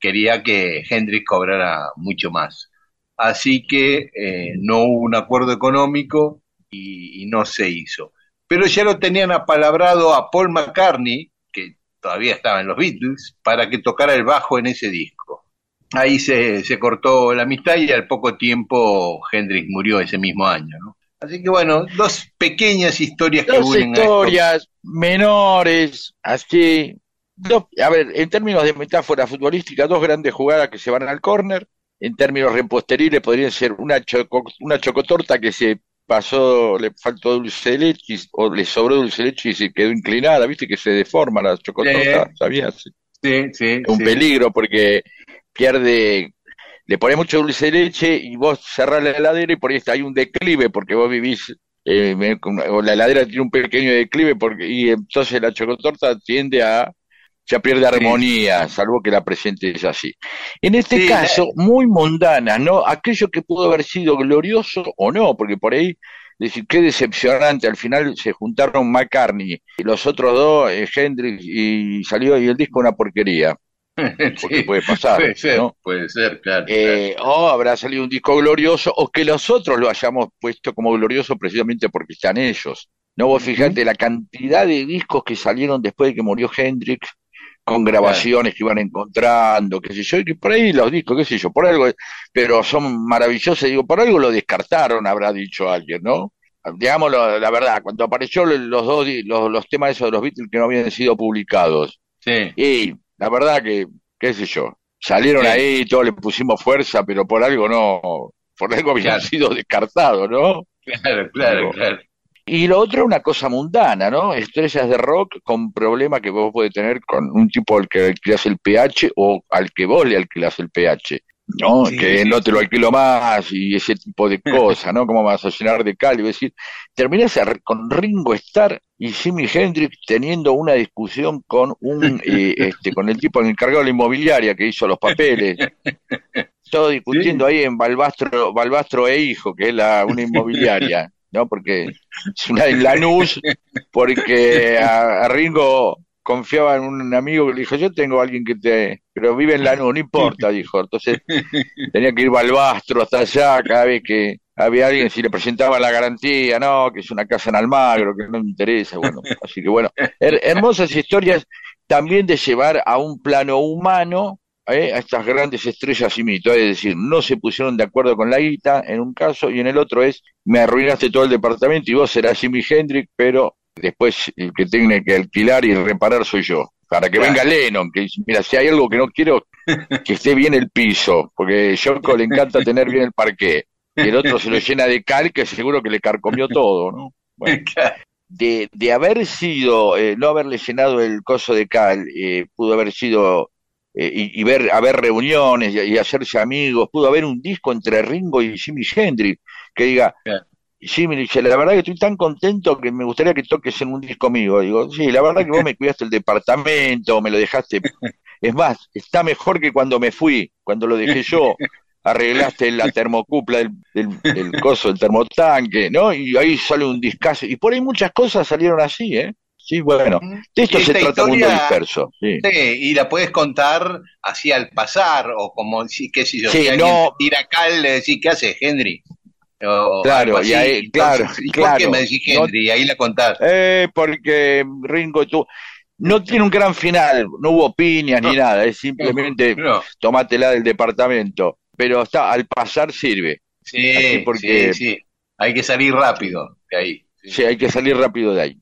quería que Hendrix cobrara mucho más. Así que eh, no hubo un acuerdo económico y, y no se hizo. Pero ya lo tenían apalabrado a Paul McCartney, que todavía estaba en los Beatles, para que tocara el bajo en ese disco. Ahí se, se cortó la amistad y al poco tiempo Hendrix murió ese mismo año. ¿no? Así que bueno, dos pequeñas historias que dos unen a estos- historias menores, así. Dos, a ver, en términos de metáfora futbolística, dos grandes jugadas que se van al córner. En términos reposteriles podrían ser una, choco, una chocotorta que se pasó, le faltó dulce de leche o le sobró dulce de leche y se quedó inclinada, viste que se deforma la chocotorta, Sí. ¿sabías? Sí, sí, Es un sí. peligro porque pierde, le pones mucho dulce de leche y vos cerrás la heladera y por ahí está, hay un declive porque vos vivís, eh, me- o la heladera tiene un pequeño declive porque, y entonces la chocotorta tiende a, ya pierde armonía, salvo que la presentes así. En este Sí, caso, muy mundana, ¿no? Aquello que pudo haber sido glorioso o no, porque por ahí decir, qué decepcionante, al final se juntaron McCartney y los otros dos, eh, Hendrix, y salió y el disco una porquería, porque Sí, puede pasar, puede ser, ¿no? puede ser, claro. Eh, o habrá salido un disco glorioso, o que nosotros lo hayamos puesto como glorioso precisamente porque están ellos. No, vos fijate la cantidad de discos que salieron después de que murió Hendrix, con grabaciones que iban encontrando, qué sé yo, y que por ahí los discos, qué sé yo, por algo, pero son maravillosos, digo, por algo lo descartaron, habrá dicho alguien, ¿no? Digamos la verdad, cuando apareció los dos los, los temas esos de los Beatles que no habían sido publicados, Sí. y la verdad que, qué sé yo, salieron Sí. ahí, todos le pusimos fuerza, pero por algo no, por algo habían Claro. sido descartados, ¿no? Claro, claro, claro. Y lo otro, una cosa mundana, ¿no? Estrellas de rock con problemas que vos podés tener con un tipo al que alquilás el PH o al que vos le alquilás el PH, ¿no? Sí, que no te lo alquilo más y ese tipo de cosas, ¿no? ¿Cómo vas a llenar de cal? Y decir, terminás con Ringo Starr y Jimi Hendrix teniendo una discusión con un, eh, este, con el tipo encargado de la inmobiliaria que hizo los papeles. Todo discutiendo ahí en Balbastro, Balbastro e Hijo, que es la, una inmobiliaria, ¿no? Porque es una de Lanús, porque a, a Ringo confiaba en un amigo que le dijo, yo tengo a alguien que te... pero vive en Lanús, no importa, dijo. Entonces tenía que ir Balbastro hasta allá cada vez que había alguien, si le presentaba la garantía, no, que es una casa en Almagro, que no me interesa, bueno. Así que bueno, her- hermosas historias también de llevar a un plano humano ¿eh? a estas grandes estrellas y mitos, es decir, no se pusieron de acuerdo con la guita en un caso y en el otro es, me arruinaste todo el departamento y vos serás Jimi Hendrix, pero después el que tiene que alquilar y reparar soy yo. Para que Claro. venga Lennon, que mira, si hay algo que no quiero, que esté bien el piso, porque Yoko le encanta tener bien el parqué, y el otro se lo llena de cal, que seguro que le carcomió todo, ¿no? Bueno, de, de haber sido, eh, no haberle llenado el coso de cal, eh, pudo haber sido, eh, y, y ver, haber reuniones y, y hacerse amigos, pudo haber un disco entre Ringo y Jimi Hendrix, que diga, Claro. Jimmy dice, la verdad que estoy tan contento que me gustaría que toques en un disco mío. Digo, sí, la verdad que vos me cuidaste el departamento, me lo dejaste. Es más, está mejor que cuando me fui, cuando lo dejé yo. Arreglaste la termocupla del, del, del coso, del termotanque, ¿no? Y ahí sale un discazo. Y por ahí muchas cosas salieron así, ¿eh? Sí, bueno. De esto se trata Mundo historia- Disperso. Sí. Sí, y la puedes contar así al pasar, o como, si, qué sé yo, Sí, si alguien no. te tira cal, le decís, ¿qué haces, Henry? O Claro, y ahí- Entonces, claro, ¿Y por claro. qué me decís No- Henry? Ahí la contás. Eh, porque Ringo tú no tiene un gran final, no hubo piñas ni nada, es simplemente No, tomátela del departamento. Pero está, al pasar sirve. sí, porque- sí, sí. Hay que salir rápido de ahí. Sí. Sí, hay que salir rápido de ahí.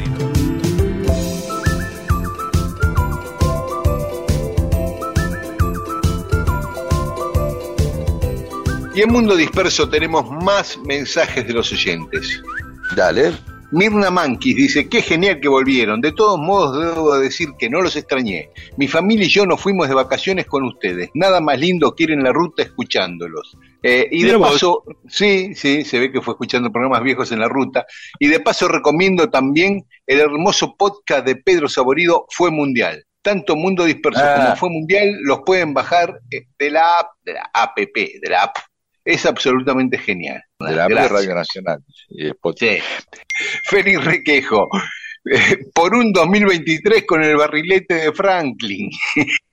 Y en Mundo Disperso tenemos más mensajes de los oyentes. Dale. Mirna Mankis dice, qué genial que volvieron. De todos modos, debo decir que no los extrañé. Mi familia y yo nos fuimos de vacaciones con ustedes. Nada más lindo que ir en la ruta escuchándolos. Eh, y de vos. paso, sí, sí, se ve que fue escuchando programas viejos en la ruta. Y de paso recomiendo también el hermoso podcast de Pedro Saborido, Fue Mundial. Tanto Mundo Disperso Ah. como Fue Mundial los pueden bajar eh, de la app, de la app, de la app. Es absolutamente genial. De la. Radio Nacional. Y. Sí. Félix Requejo. eh, Por un 2023 con el barrilete de Franklin.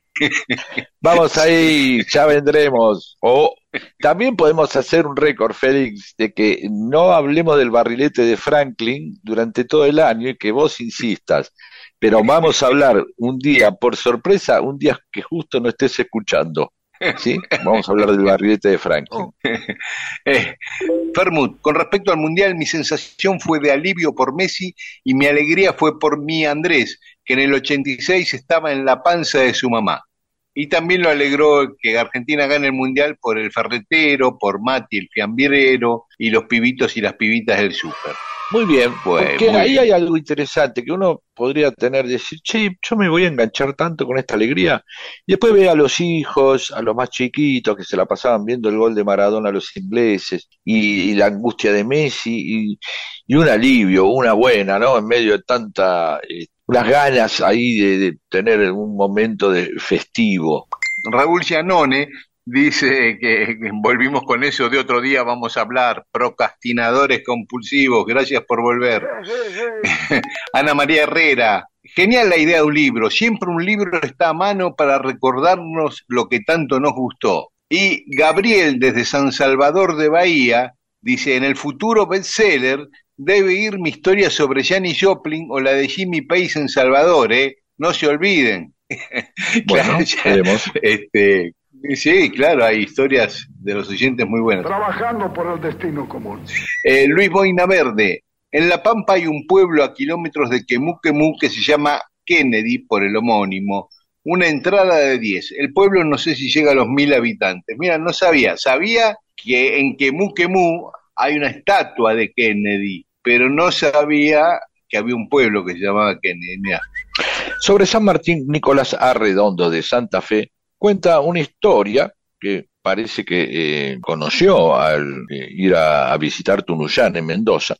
Vamos ahí, ya vendremos. O también podemos hacer un récord, Félix, de que no hablemos del barrilete de Franklin durante todo el año y que vos insistas. Pero vamos a hablar un día, por sorpresa, un día que justo no estés escuchando. ¿Sí? Vamos a hablar del barrilete de Franklin. Eh, Fermut, con respecto al Mundial, mi sensación fue de alivio por Messi y mi alegría fue por mi Andrés, que en el 86 estaba en la panza de su mamá. Y también lo alegró que Argentina gane el Mundial por el ferretero, por Mati el fiambirero y los pibitos y las pibitas del súper. Muy bien, Bueno, porque ahí bien. hay algo interesante que uno podría tener, decir, che, yo me voy a enganchar tanto con esta alegría. Y después ve a los hijos, a los más chiquitos que se la pasaban viendo el gol de Maradona a los ingleses, y, y la angustia de Messi, y, y un alivio, una buena, ¿no? En medio de tanta, unas ganas ahí de, de tener un momento de festivo. Raúl Gianone dice que, que volvimos con eso de otro día, vamos a hablar, procrastinadores compulsivos, gracias por volver. Ana María Herrera, genial la idea de un libro, siempre un libro está a mano para recordarnos lo que tanto nos gustó. Y Gabriel desde San Salvador de Bahía dice, en el futuro bestseller debe ir mi historia sobre Janis Joplin o la de Jimmy Pace en Salvador, ¿eh? No se olviden. Bueno, Claro, ya- veremos. este, sí, claro, hay historias de los oyentes muy buenas. Trabajando por el destino común. Eh, Luis Boina Verde. En La Pampa hay un pueblo a kilómetros de Quemú Quemú que se llama Kennedy por el homónimo. Una entrada de 10. El pueblo no sé si llega a los mil habitantes. Mira, no sabía. Sabía que en Quemú Quemú hay una estatua de Kennedy, pero no sabía que había un pueblo que se llamaba. Mirá. Sobre San Martín, Nicolás Arredondo de Santa Fe cuenta una historia que parece que eh, conoció al eh, ir a, a visitar Tunuyán en Mendoza,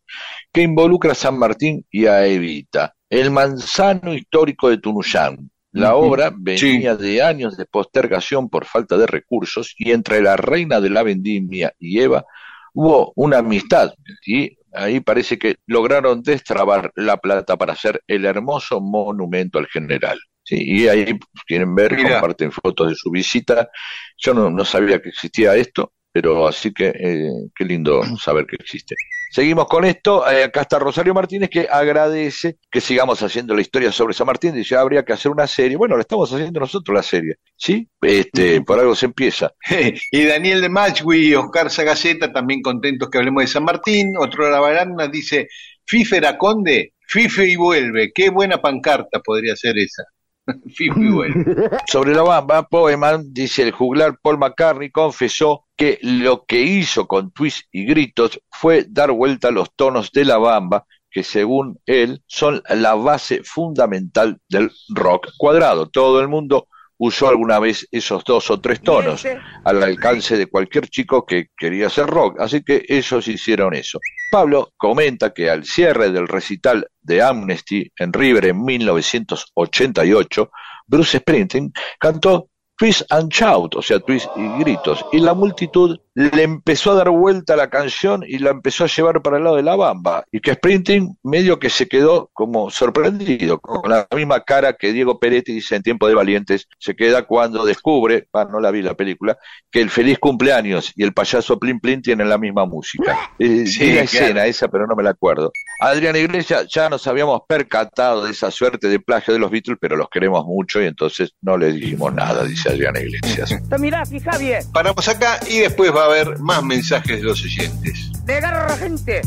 que involucra a San Martín y a Evita. El manzano histórico de Tunuyán. La obra venía de años de postergación por falta de recursos y entre la reina de la vendimia y Eva hubo una amistad y ahí parece que lograron destrabar la plata para hacer el hermoso monumento al general. Sí, y ahí quieren ver, Mira. comparten fotos de su visita. Yo no, no sabía que existía esto, pero así que eh, qué lindo saber que existe. Seguimos con esto. eh, acá está Rosario Martínez que agradece que sigamos haciendo la historia sobre San Martín. Dice, habría que hacer una serie. Bueno, la estamos haciendo nosotros la serie. ¿Sí? Este, por algo se empieza. y Daniel de Machwi y Oscar Sagaceta también contentos que hablemos de San Martín. Otro de la Baranda dice, Fífera Conde, Fife y vuelve. Qué buena pancarta podría ser esa. Sobre la bamba, Poeman dice el juglar Paul McCartney confesó que lo que hizo con twist y gritos fue dar vuelta a los tonos de la bamba, que según él son la base fundamental del rock cuadrado. Todo el mundo usó alguna vez esos dos o tres tonos al alcance de cualquier chico que quería hacer rock, así que ellos hicieron eso. Pablo comenta que al cierre del recital de Amnesty en River en 1988, Bruce Springsteen cantó Twist and Shout, o sea, twist y gritos, y la multitud le empezó a dar vuelta a la canción y la empezó a llevar para el lado de la bamba, y que Springsteen medio que se quedó como sorprendido, con la misma cara que Diego Peretti dice en Tiempo de Valientes, se queda cuando descubre, ah, no la vi la película, que el feliz cumpleaños y el payaso Plin Plin tienen la misma música. Eh, Sí, la claro. escena esa, pero no me la acuerdo. Adriana Iglesias, ya nos habíamos percatado de esa suerte de plagio de los Beatles, pero los queremos mucho y entonces no le dijimos nada, dice Adriana Iglesias. Mirá, fija bien, Paramos acá y después va a haber más mensajes de los oyentes. le agarro gente.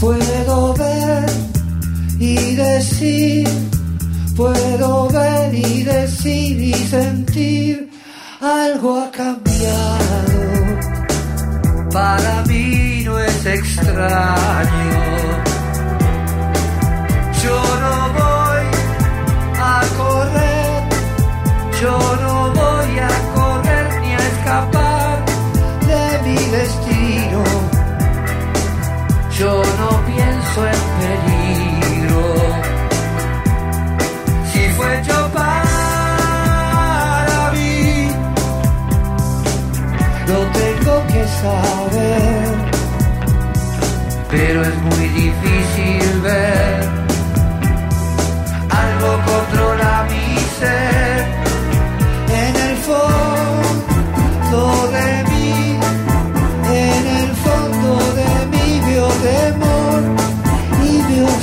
Puedo ver y decir, puedo ver y decir y sentir, algo ha cambiado. Para mí no es extraño. Yo no voy a correr, yo no voy a correr ni a escapar de mi destino. Yo no pienso en peligro. Si fue yo para mí, lo tengo que saber. Pero es muy difícil ver. Algo controla mi ser.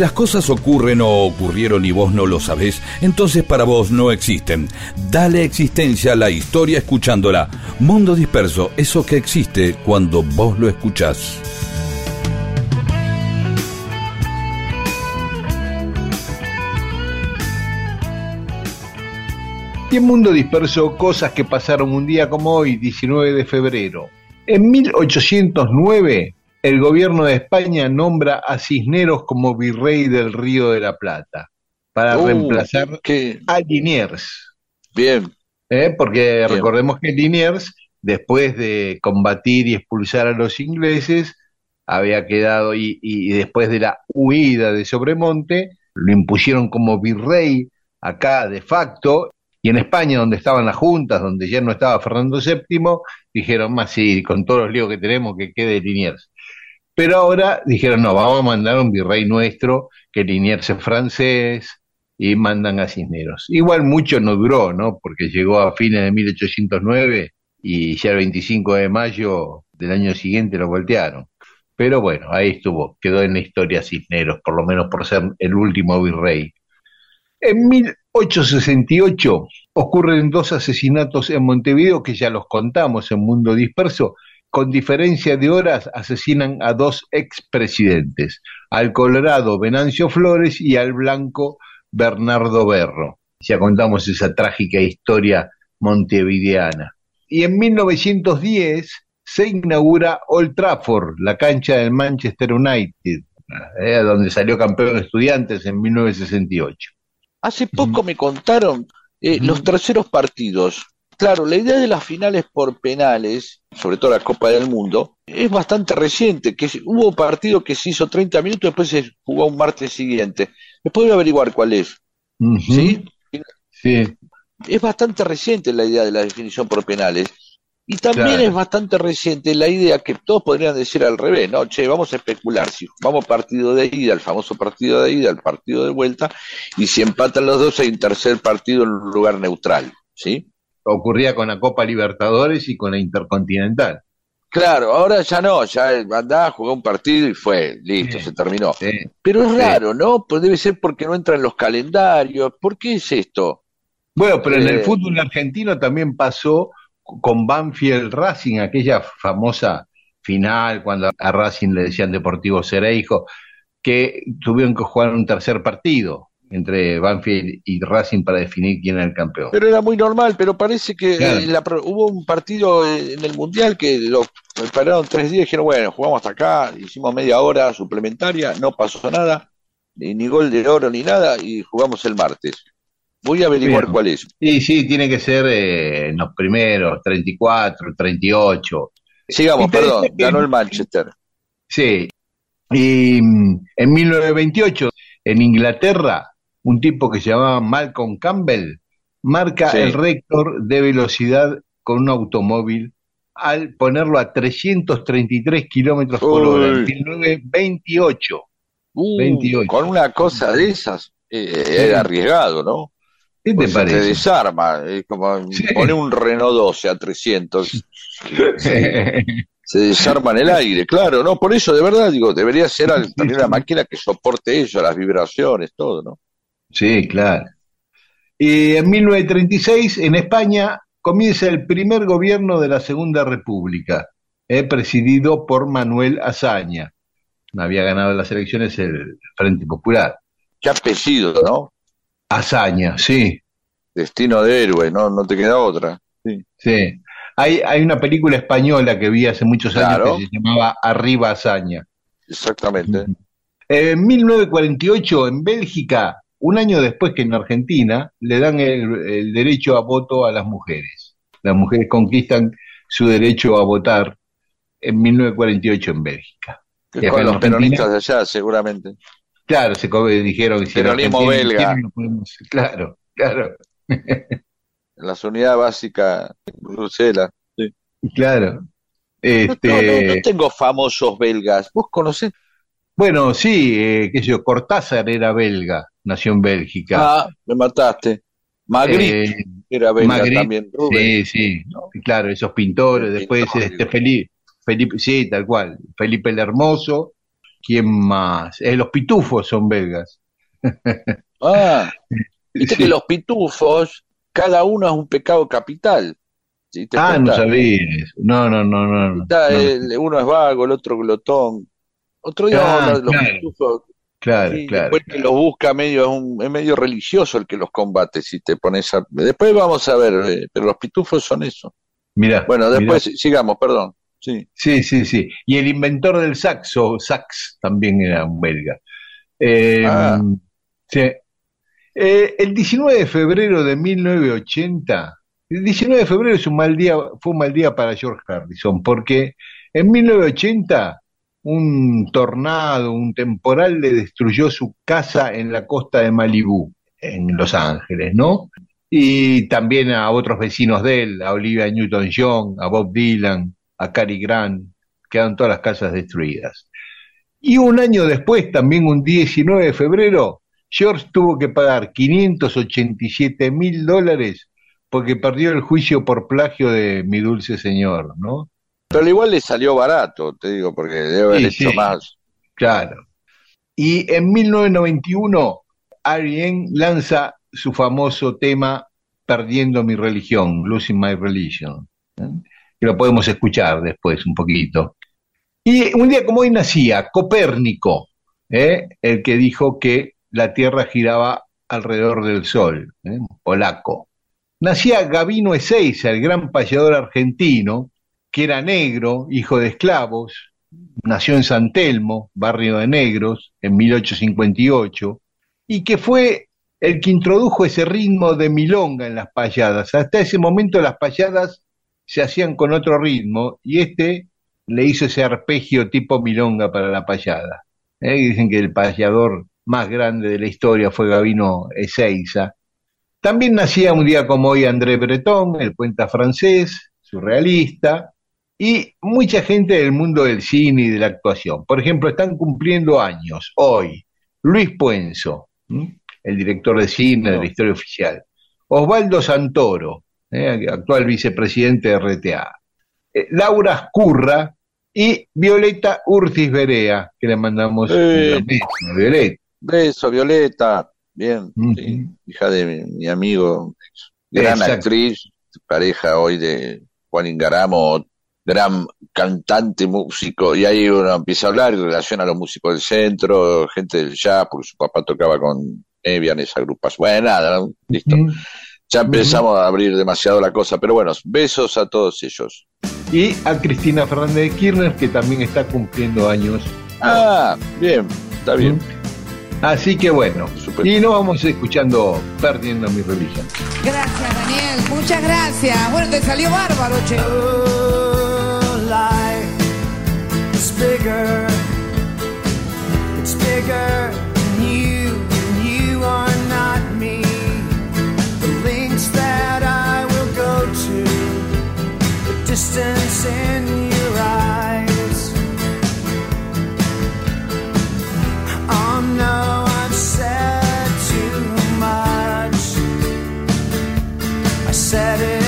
Las cosas ocurren o ocurrieron y vos no lo sabés, entonces para vos no existen. Dale existencia a la historia escuchándola. Mundo disperso, eso que existe cuando vos lo escuchás. Y en Mundo Disperso, cosas que pasaron un día como hoy, 19 de febrero. En 1809, el gobierno de España nombra a Cisneros como virrey del Río de la Plata para Uh, reemplazar qué- a Liniers. Bien, ¿eh? Porque Bien. recordemos que Liniers, después de combatir y expulsar a los ingleses, había quedado, y, y después de la huida de Sobremonte, lo impusieron como virrey acá de facto, y en España, donde estaban las juntas, donde ya no estaba Fernando VII, dijeron, más sí, con todos los líos que tenemos, que quede Liniers. Pero ahora dijeron, no, vamos a mandar un virrey nuestro, que Liniers es francés, y mandan a Cisneros. Igual mucho no duró, ¿no? Porque llegó a fines de 1809 y ya el 25 de mayo del año siguiente lo voltearon. Pero bueno, ahí estuvo, quedó en la historia Cisneros, por lo menos por ser el último virrey. En 1868 ocurren dos asesinatos en Montevideo que ya los contamos en Mundo Disperso. Con diferencia de horas asesinan a dos expresidentes, al colorado Venancio Flores y al blanco Bernardo Berro. Ya contamos esa trágica historia montevideana. Y en 1910 se inaugura Old Trafford, la cancha del Manchester United, eh, donde salió campeón de estudiantes en 1968. Hace poco me contaron eh, los terceros partidos. Claro, la idea de las finales por penales, sobre todo la Copa del Mundo, es bastante reciente, que hubo un partido que se hizo 30 minutos, después se jugó un martes siguiente. ¿Me puedo averiguar cuál es? ¿Sí? Sí, Es bastante reciente la idea de la definición por penales. Y también Claro. es bastante reciente la idea que todos podrían decir al revés, ¿no? Che, vamos a especular, si vamos partido de ida, el famoso partido de ida, el partido de vuelta, y si empatan los dos hay un tercer partido en un lugar neutral, ¿sí? Ocurría con la Copa Libertadores y con la Intercontinental. Claro, ahora ya no, ya andá, jugó un partido y fue, listo, Sí. se terminó. Sí. Pero es Sí. raro, ¿no? Pues debe ser porque no entra en los calendarios. ¿Por qué es esto? Bueno, pero en el Eh. fútbol argentino también pasó con Banfield Racing, aquella famosa final cuando a Racing le decían Deportivo Cereijo, que tuvieron que jugar un tercer partido entre Banfield y Racing para definir quién era el campeón. Pero era muy normal, pero parece que Claro. eh, la hubo un partido eh, en el Mundial que lo pararon tres días y dijeron, bueno, jugamos hasta acá, hicimos media hora suplementaria, no pasó nada, ni, gol de oro ni nada, y jugamos el martes. Voy a averiguar Bien. cuál es. Y sí, tiene que ser eh, en los primeros, 34, 38. Sigamos, perdón, que- ganó el Manchester. Sí. Y mm, en 1928, en Inglaterra, un tipo que se llamaba Malcolm Campbell marca Sí. el récord de velocidad con un automóvil al ponerlo a 333 kilómetros por hora en Uy. 1928. Uh, 28. Con una cosa de esas, eh, era arriesgado, ¿no? ¿Qué te se te parece? desarma, es como Sí. poner un Renault 12 a 300, se desarma en el aire, claro, ¿no? Por eso, de verdad, digo, debería ser también una máquina que soporte eso, las vibraciones, todo, ¿no? Sí, claro. Y en 1936, en España, comienza el primer gobierno de la Segunda República, eh, presidido por Manuel Azaña. Había ganado las elecciones el Frente Popular. Qué apellido, ¿no? Azaña, sí, Destino de héroe, ¿no? No te queda otra. sí. Hay, hay una película española que vi hace muchos años que se llamaba Arriba Azaña. Exactamente. En 1948, en Bélgica, un año después que en Argentina, le dan el, el derecho a voto a las mujeres. Las mujeres conquistan su derecho a votar en 1948 en Bélgica. Que Y con en los peronistas de allá, seguramente. Claro, se co- dijeron que en Peronismo belga. podemos- Claro, claro, En las unidades básicas, Bruselas. claro. No, Este, no, no, no tengo famosos belgas. ¿Vos conocés? Bueno, sí, eh, qué sé yo, Cortázar era belga, nació en Bélgica. Ah, me mataste. Magritte Eh, era belga Magritte, también. Rubén. Sí, sí, claro, esos pintores, después pintor, este digo. Felipe, Felipe, sí, tal cual, Felipe el Hermoso, ¿quién más? Eh, los pitufos son belgas. Ah, viste Sí. que los pitufos, cada uno es un pecado capital. ¿sí? ¿Te Ah, no cuenta? sabía eso. No, no, no, no. uno es vago, el otro glotón. Otro día de los claro. pitufos. Claro, claro. después el que los busca medio, es, un- es medio religioso el que los combate, si te pones a... Después vamos a ver, eh, pero los pitufos son eso. Mirá, Bueno, mirá. después sigamos, perdón. Sí. Sí, sí, sí. Y el inventor del saxo, sax, también era un belga. Eh, Ah. sí. Eh, el 19 de febrero de 1980, el 19 de febrero es un mal día, fue un mal día para George Harrison, porque en 1980 un tornado, un temporal le destruyó su casa en la costa de Malibú, en Los Ángeles, ¿no? Y también a otros vecinos de él, a Olivia Newton-John, a Bob Dylan, a Cary Grant, quedaron todas las casas destruidas. Y un año después, también un 19 de febrero, George tuvo que pagar 587 mil dólares porque perdió el juicio por plagio de Mi Dulce Señor, ¿no? Pero igual le salió barato, te digo, porque debe haber Sí, hecho sí. más. Claro. Y en 1991, R.E.M. lanza su famoso tema Perdiendo mi religión, Losing My Religion, ¿eh? que lo podemos escuchar después un poquito. Y un día como hoy nacía Copérnico, ¿eh? el que dijo que la Tierra giraba alrededor del Sol, ¿eh? polaco. Nacía Gavino Ezeiza, el gran payador argentino, que era negro, hijo de esclavos, nació en San Telmo, barrio de negros, en 1858, y que fue el que introdujo ese ritmo de milonga en las payadas. Hasta ese momento las payadas se hacían con otro ritmo y este le hizo ese arpegio tipo milonga para la payada. ¿Eh? Dicen que el payador más grande de la historia fue Gavino Ezeiza. También nacía un día como hoy André Breton, el poeta francés, surrealista, y mucha gente del mundo del cine y de la actuación. Por ejemplo, están cumpliendo años hoy Luis Puenzo, ¿m? el director de cine de la historia oficial, Osvaldo Santoro, ¿eh? actual vicepresidente de RTA, eh, Laura Ascurra y Violeta Urtis Berea, que le mandamos Eh. un beso a Violeta. Beso, Violeta. Bien, sí. Hija de mi, mi amigo, gran Exacto. actriz, pareja hoy de Juan Ingaramo, gran cantante, músico, y ahí uno empieza a hablar y relaciona a los músicos del centro, gente del jazz, porque su papá tocaba con Evian, esa grupas. Bueno, nada, ¿no? listo. Mm. Ya empezamos a abrir demasiado la cosa, pero bueno, besos a todos ellos. Y a Cristina Fernández de Kirchner, que también está cumpliendo años. Ah, bien, está bien. Así que bueno, Super. y nos vamos escuchando Perdiendo mi religión. Gracias, Daniel. Muchas gracias. Bueno, te salió bárbaro, che. It's bigger. It's bigger than you. and You are not me. The links that I will go to. The distance in your eyes. Oh no, I've said too much. I set it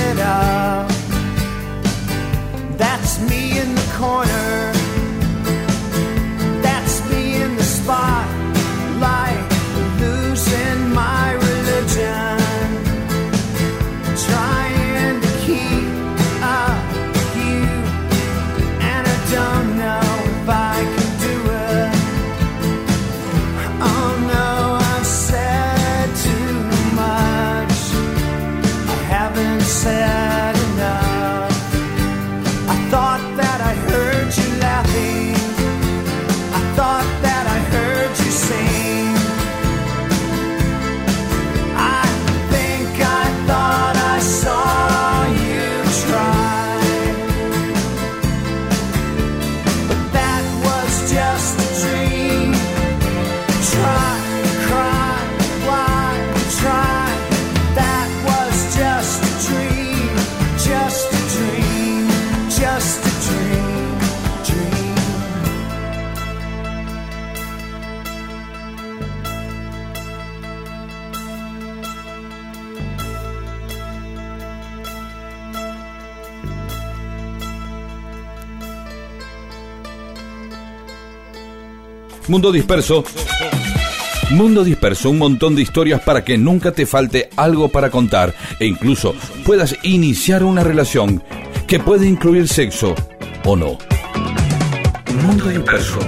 Mundo Disperso. Mundo Disperso, un montón de historias para que nunca te falte algo para contar e incluso puedas iniciar una relación que puede incluir sexo o no. Mundo Disperso.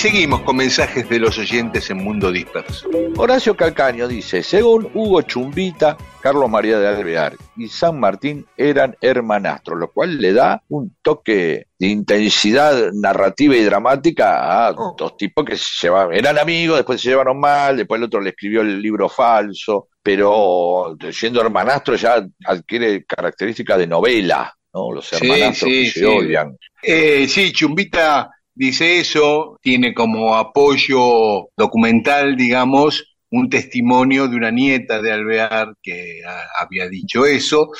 Seguimos con mensajes de los oyentes en Mundo Disperso. Horacio Calcaño dice, según Hugo Chumbita, Carlos María de Alvear y San Martín eran hermanastros, lo cual le da un toque de intensidad narrativa y dramática a dos tipos que se llevaban, eran amigos, después se llevaron mal, después el otro le escribió el libro falso, pero siendo hermanastro ya adquiere características de novela, ¿no? Los Sí, hermanastros sí, que se sí. odian. Eh, sí, Chumbita dice eso, tiene como apoyo documental, digamos, un testimonio de una nieta de Alvear que a- había dicho eso,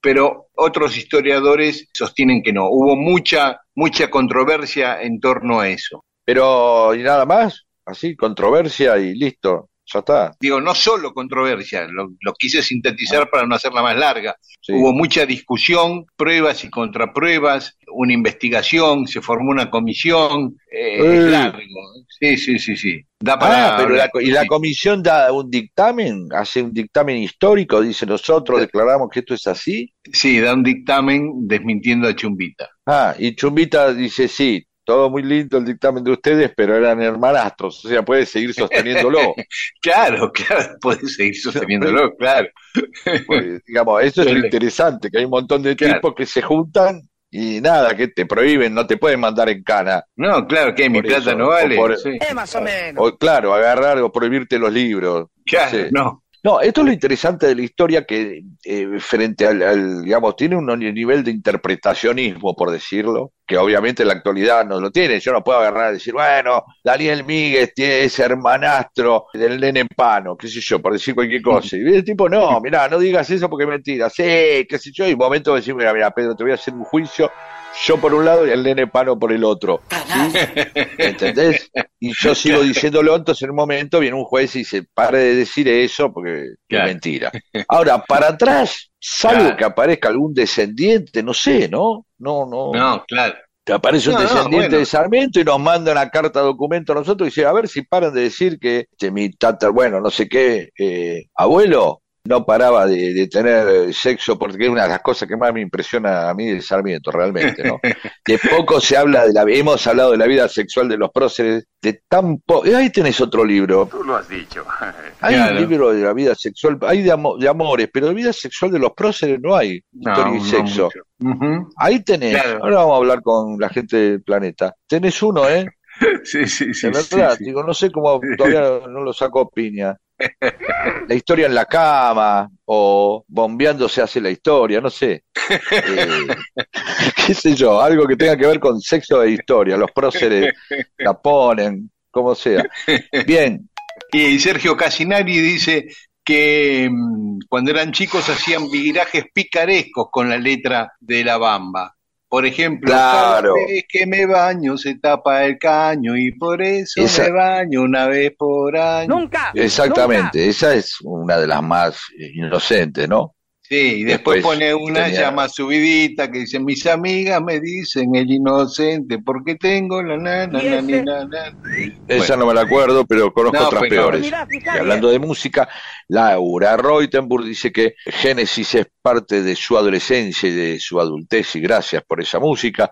pero otros historiadores sostienen que no. Hubo mucha, mucha controversia en torno a eso. Pero, y nada más, así, controversia y listo, ya está. Digo, no solo controversia, lo, lo quise sintetizar para no hacerla más larga. Sí. Hubo mucha discusión, pruebas y contrapruebas, una investigación, se formó una comisión, eh, Eh. es largo. Sí, sí, sí, sí. Da para Ah, pero la, y la comisión da un dictamen, hace un dictamen histórico, dice nosotros declaramos que esto es así. Sí, da un dictamen desmintiendo a Chumbita. Ah, y Chumbita dice sí, todo muy lindo el dictamen de ustedes, pero eran hermanastros, o sea, puede seguir sosteniéndolo. Claro, claro, puedes seguir sosteniéndolo, claro. Pues, digamos, eso es lo interesante, que hay un montón de Claro. tipos que se juntan y nada, que te prohíben, no te pueden mandar en cana. No, claro, que mi plata eso, no vale. por- Sí. más o menos. O claro, agarrar o prohibirte los libros. Claro, no. No, esto es lo interesante de la historia que eh, frente al, al, digamos, tiene un nivel de interpretacionismo, por decirlo, que obviamente en la actualidad no lo tiene. Yo no puedo agarrar y decir, bueno, Daniel Míguez tiene ese hermanastro del nene Pano, qué sé yo, por decir cualquier cosa. Y el tipo, no, mirá, no digas eso porque es mentira. Sí, qué sé yo, y momento de decir, mira, mira, Pedro, te voy a hacer un juicio, yo por un lado y el nene Pano por el otro. ¿Sí? ¿Entendés? Y yo sigo diciéndolo, entonces en un momento viene un juez y dice, pare de decir eso porque Claro. es mentira. Ahora, para atrás, salvo Claro. que aparezca algún descendiente, no sé, ¿no? No, no. No, claro. Te aparece un No, no, descendiente bueno. de Sarmiento y nos manda una carta documento a nosotros y dice, a ver si paran de decir que este, mi tata, bueno, no sé qué, eh, abuelo no paraba de, de tener eh, sexo, porque es una de las cosas que más me impresiona a mí de Sarmiento, realmente, ¿no? Que poco se habla de la, hemos hablado de la vida sexual de los próceres, de tan poco, ahí tenés otro libro, Tú lo has dicho. hay Claro. un libro de la vida sexual, hay de, amo- de amores, pero de vida sexual de los próceres no hay, No, historia y no sexo. mucho. Ujú. Ahí tenés, Claro. ahora vamos a hablar con la gente del planeta. Tenés uno, ¿eh? Sí, sí, sí. De verdad, sí. digo, no sé cómo todavía no lo sacó Piña. La historia en la cama, o bombeando se hace la historia, no sé. Eh, qué sé yo, algo que tenga que ver con sexo e historia. Los próceres la ponen, como sea. Bien, Y Sergio Casinari dice que mm, cuando eran chicos hacían virajes picarescos con la letra de la bamba. Por ejemplo, Claro. cada vez que me baño se tapa el caño y por eso Esa- me baño una vez por año. Nunca. exactamente, esa es una de las más eh, inocentes, ¿no? Sí, y después, Después pone una tenía- llama subidita que dice, mis amigas me dicen el inocente porque tengo la na, na, ¿Y na, na, na". Esa no me la acuerdo, pero conozco No, otras pues no. peores. Mirá, Y hablando de música, Laura Reutenburg dice que Génesis es parte de su adolescencia y de su adultez y gracias por esa música.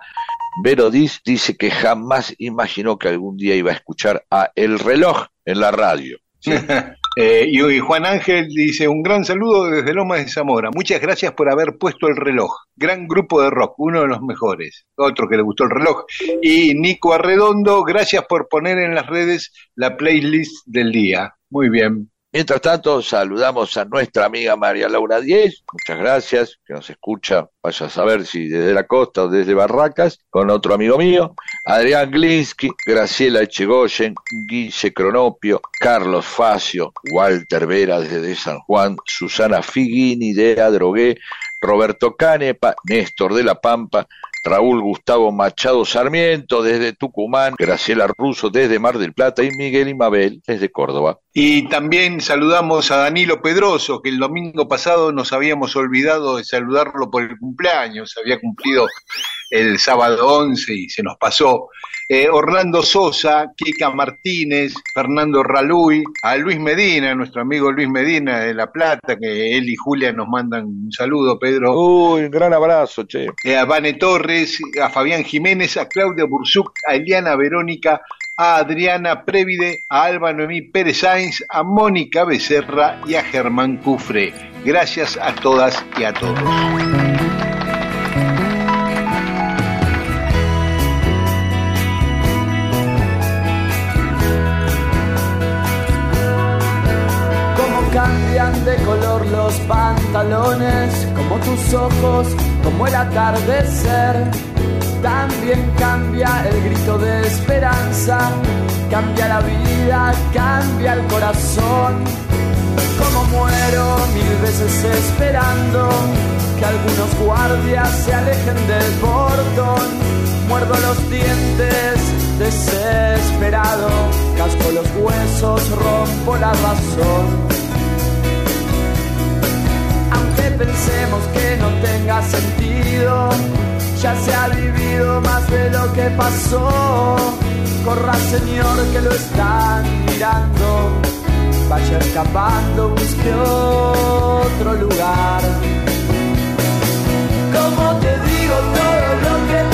Vero Diz dice que jamás imaginó que algún día iba a escuchar a El Reloj en la radio. Eh, y Juan Ángel dice, un gran saludo desde Lomas de Zamora. Muchas gracias por haber puesto el reloj. Gran grupo de rock, uno de los mejores. Otro que le gustó el reloj. Y Nico Arredondo, gracias por poner en las redes la playlist del día. Muy bien. Mientras tanto, saludamos a nuestra amiga María Laura Diez, muchas gracias, que nos escucha, vaya a saber si desde la costa o desde Barracas, con otro amigo mío, Adrián Glinsky, Graciela Echegoyen, Guille Cronopio, Carlos Facio, Walter Vera desde San Juan, Susana Figuini de Adrogué, Roberto Canepa, Néstor de la Pampa, Raúl Gustavo Machado Sarmiento desde Tucumán, Graciela Russo desde Mar del Plata y Miguel Imabel desde Córdoba. Y también saludamos a Danilo Pedroso, que el domingo pasado nos habíamos olvidado de saludarlo por el cumpleaños, había cumplido el sábado 11 y se nos pasó. Eh, Orlando Sosa, Kika Martínez, Fernando Raluy, a Luis Medina, nuestro amigo Luis Medina de La Plata, que él y Julia nos mandan un saludo, Pedro. Uy, un gran abrazo, che. Eh, a Vane Torres, a Fabián Jiménez, a Claudia Bursuc, a Eliana Verónica, a Adriana Prévide, a Alba Noemí Pérez Sainz, a Mónica Becerra y a Germán Cufre. Gracias a todas y a todos. Cómo cambian de color los pantalones, como tus ojos, como el atardecer. También cambia el grito de esperanza, cambia la vida, cambia el corazón. Como muero mil veces esperando que algunos guardias se alejen del portón. Muerdo los dientes desesperado, casco los huesos, rompo la razón. Aunque pensemos que no tenga sentido, ya se ha vivido más de lo que pasó. Corra señor que lo están mirando, vaya escapando, busque otro lugar. Como te digo todo lo que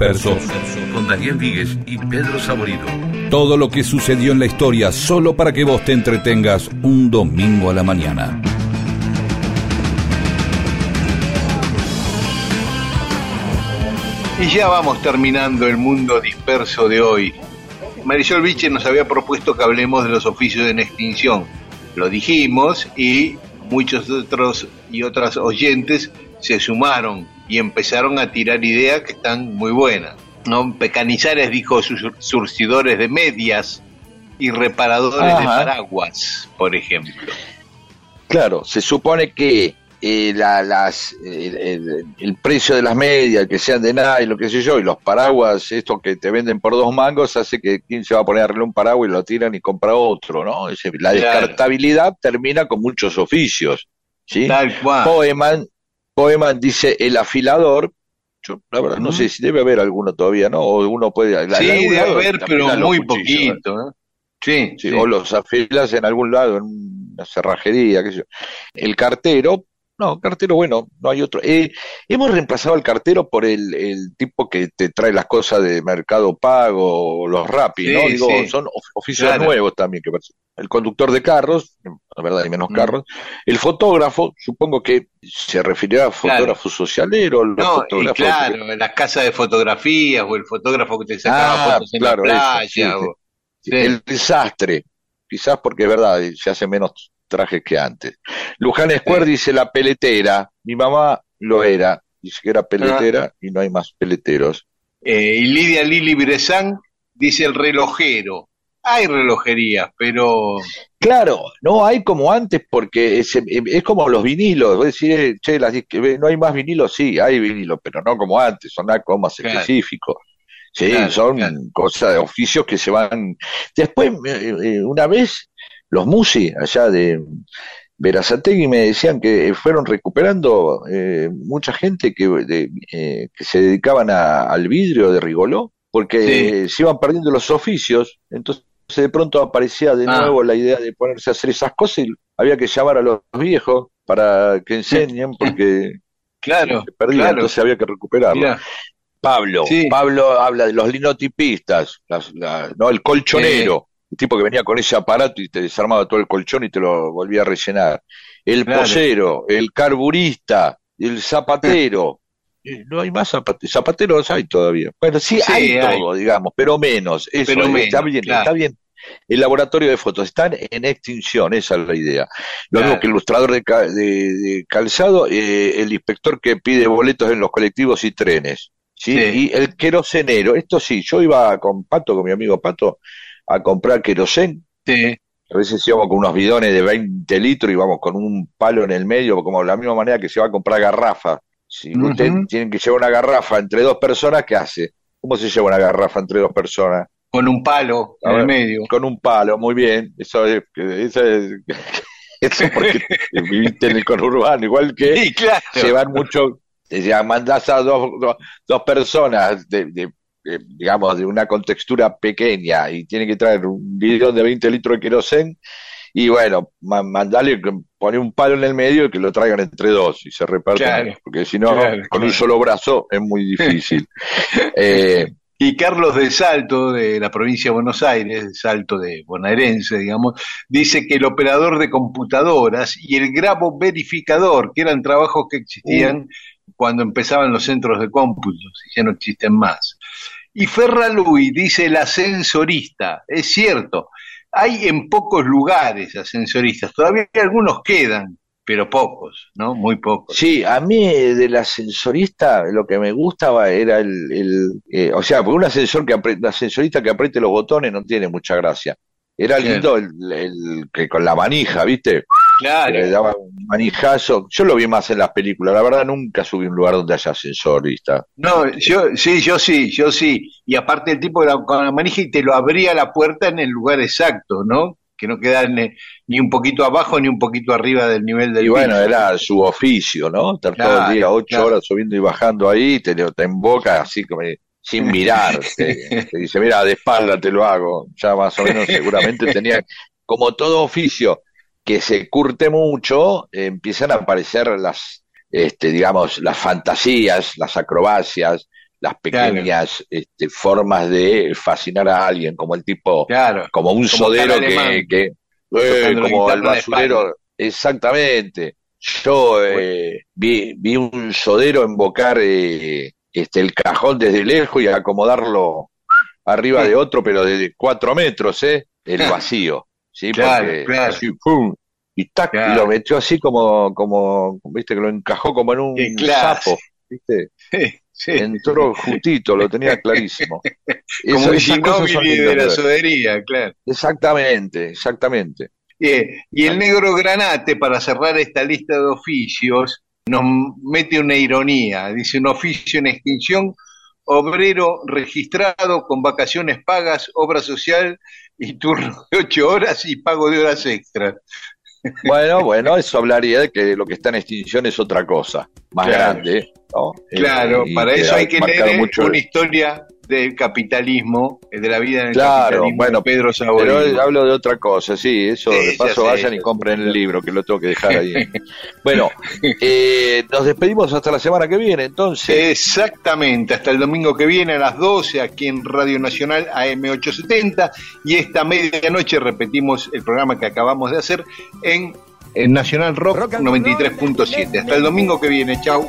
Disperso, con Daniel Víguez y Pedro Saborido. Todo lo que sucedió en la historia solo para que vos te entretengas un domingo a la mañana. Y ya vamos terminando el mundo disperso de hoy. Marisol Viche nos había propuesto que hablemos de los oficios en extinción. Lo dijimos y muchos otros y otras oyentes se sumaron y empezaron a tirar ideas que están muy buenas. ¿no? Pecanizares dijo sus surcidores de medias y reparadores de paraguas, por ejemplo. Claro, se supone que eh, la- las, el, el- el precio de las medias, que sean de nada y lo que sé yo, y los paraguas, estos que te venden por dos mangos, hace que quien se va a poner a arreglar un paraguas y lo tiran y compra otro, ¿no? La Claro. descartabilidad termina con muchos oficios, ¿sí? Tal cual. Poeman, Poeman dice el afilador. Yo, la verdad, no sé si debe haber alguno todavía, ¿no? O uno puede. la- sí, debe haber, pero muy poquito. ¿eh? Sí, Sí, sí. O los afilas en algún lado, en una cerrajería, qué sé yo. El cartero, no, cartero, bueno, no hay otro. Eh, hemos reemplazado al cartero por el, el tipo que te trae las cosas de Mercado Pago los Rappi, Sí, ¿no? Digo, sí. son of- oficios Claro. nuevos también. que. El conductor de carros, la verdad, hay menos Mm. carros. El fotógrafo, supongo que se referirá a fotógrafo socialero, los No, y claro, las casas de fotografías o el fotógrafo que te sacaba Ah, fotos en claro, la eso, playa. sí, sí. o- sí. El desastre, quizás porque es verdad, se hace menos trajes que antes. Luján Square dice la peletera, mi mamá lo era, dice que era peletera y no hay más peleteros. Eh, y Lidia Lili Brezán dice el relojero. Hay relojerías, pero Claro, no hay como antes porque es, es como los vinilos, vos decís, eh, che, las disque- no hay más vinilos, sí, hay vinilos, pero no como antes, son algo más Claro. específicos. Sí, Claro, son claro. cosas de oficios que se van. Después, eh, eh, una vez, los musi allá de Verazategui me decían que fueron recuperando eh, mucha gente que, de- eh, que se dedicaban a- al vidrio de Rigoló, porque se iban perdiendo los oficios, entonces de pronto aparecía de Ah. nuevo la idea de ponerse a hacer esas cosas y había que llamar a los viejos para que enseñen, porque claro, se perdía, claro. entonces había que recuperarlo. Mirá, Pablo, Sí. Pablo habla de los linotipistas, las- la- no, el colchonero, el tipo que venía con ese aparato y te desarmaba todo el colchón y te lo volvía a rellenar. El Claro. posero, el carburista, el zapatero. Eh, No hay más zapate- zapateros, hay todavía. Bueno, sí, Sí, hay, hay. todo, digamos, pero menos. Eso, Pero está bien, claro. está bien. El laboratorio de fotos están en extinción, esa es la idea. Lo Claro. mismo que el ilustrador de, ca- de- de calzado, eh, el inspector que pide boletos en los colectivos y trenes. ¿sí? Sí. Y el querosenero, esto sí, yo iba con Pato, con mi amigo Pato, a comprar querosen. sí, A veces íbamos con unos bidones de 20 litros y íbamos con un palo en el medio, como de la misma manera que se va a comprar garrafa. Si usted tiene que llevar una garrafa entre dos personas, ¿qué hace? ¿Cómo se lleva una garrafa entre dos personas? con un palo A en el medio. Con un palo, muy bien. Eso es, eso es, eso porque viviste en el conurbano, igual que Sí, claro. van mucho, ya mandás a dos, dos, dos personas de, de- de, digamos, de una contextura pequeña y tienen que traer un bidón de 20 litros de querosén y bueno, ma- mandale, que pone un palo en el medio y que lo traigan entre dos y se reparten, Claro, porque si no, claro, con un solo brazo es muy difícil. Eh, Y Carlos de Salto, de la provincia de Buenos Aires, de Salto de bonaerense, digamos, dice que el operador de computadoras y el grabo verificador, que eran trabajos que existían cuando empezaban los centros de cómputos y ya no existen más. Y Ferra Luis dice el ascensorista, es cierto, hay en pocos lugares ascensoristas, todavía algunos quedan, pero pocos, ¿no? Muy pocos. Sí, a mí del ascensorista lo que me gustaba era el, el, eh, o sea, porque un ascensor que apre- un ascensorista que apriete los botones no tiene mucha gracia. Era lindo el, el que con la manija, ¿viste? Claro. Le daba un manijazo. Yo lo vi más en las películas. La verdad nunca subí a un lugar donde haya ascensorista. No, yo sí, yo sí, yo sí. Y aparte el tipo era con la manija y te lo abría la puerta en el lugar exacto, ¿no? Que no quedara ni, un poquito abajo ni un poquito arriba del nivel del Y bueno, piso. era su oficio, ¿no? Estar todo Claro, el día, ocho claro. horas subiendo y bajando ahí, te, te emboca así como sin mirar. Te, te dice, mira, de espalda te lo hago. Ya más o menos seguramente tenía, como todo oficio que se curte mucho, eh, empiezan a aparecer las, este, digamos, las fantasías, las acrobacias, las pequeñas este, formas de fascinar a alguien, como el tipo, Claro. como un Como sodero que, que eh, como el basurero, exactamente. Yo eh, vi, vi un sodero embocar eh, este, el cajón desde lejos y acomodarlo arriba de otro, pero de cuatro metros, ¿eh? El vacío, ¿sí? Claro, Porque claro. así, ¡pum! Y tac, Claro. y lo metió así como, como, viste, que lo encajó como en un sapo, ¿viste? Sí. Entró justito, lo tenía clarísimo. Como Eso- el de la sodería, claro. Exactamente, exactamente. Eh, y el negro granate, para cerrar esta lista de oficios, nos mete una ironía. Dice un oficio en extinción, obrero registrado con vacaciones pagas, obra social y turno de ocho horas y pago de horas extras. Bueno, bueno, eso hablaría de que lo que está en extinción es otra cosa, más Claro. grande, ¿no? Eh, Claro, y para eso ha hay que leer mucho- una historia del capitalismo, de la vida en el Claro, capitalismo bueno, Pedro Pero Saborino. hablo de otra cosa, sí, eso Sí, de paso sé, vayan ya y sé. compren el libro, que lo tengo que dejar ahí. bueno, eh, nos despedimos hasta la semana que viene, entonces. Exactamente, hasta el domingo que viene a las 12 aquí en Radio Nacional AM870 y esta medianoche repetimos el programa que acabamos de hacer en, en Nacional Rock 93.7. Hasta el domingo que viene, chau.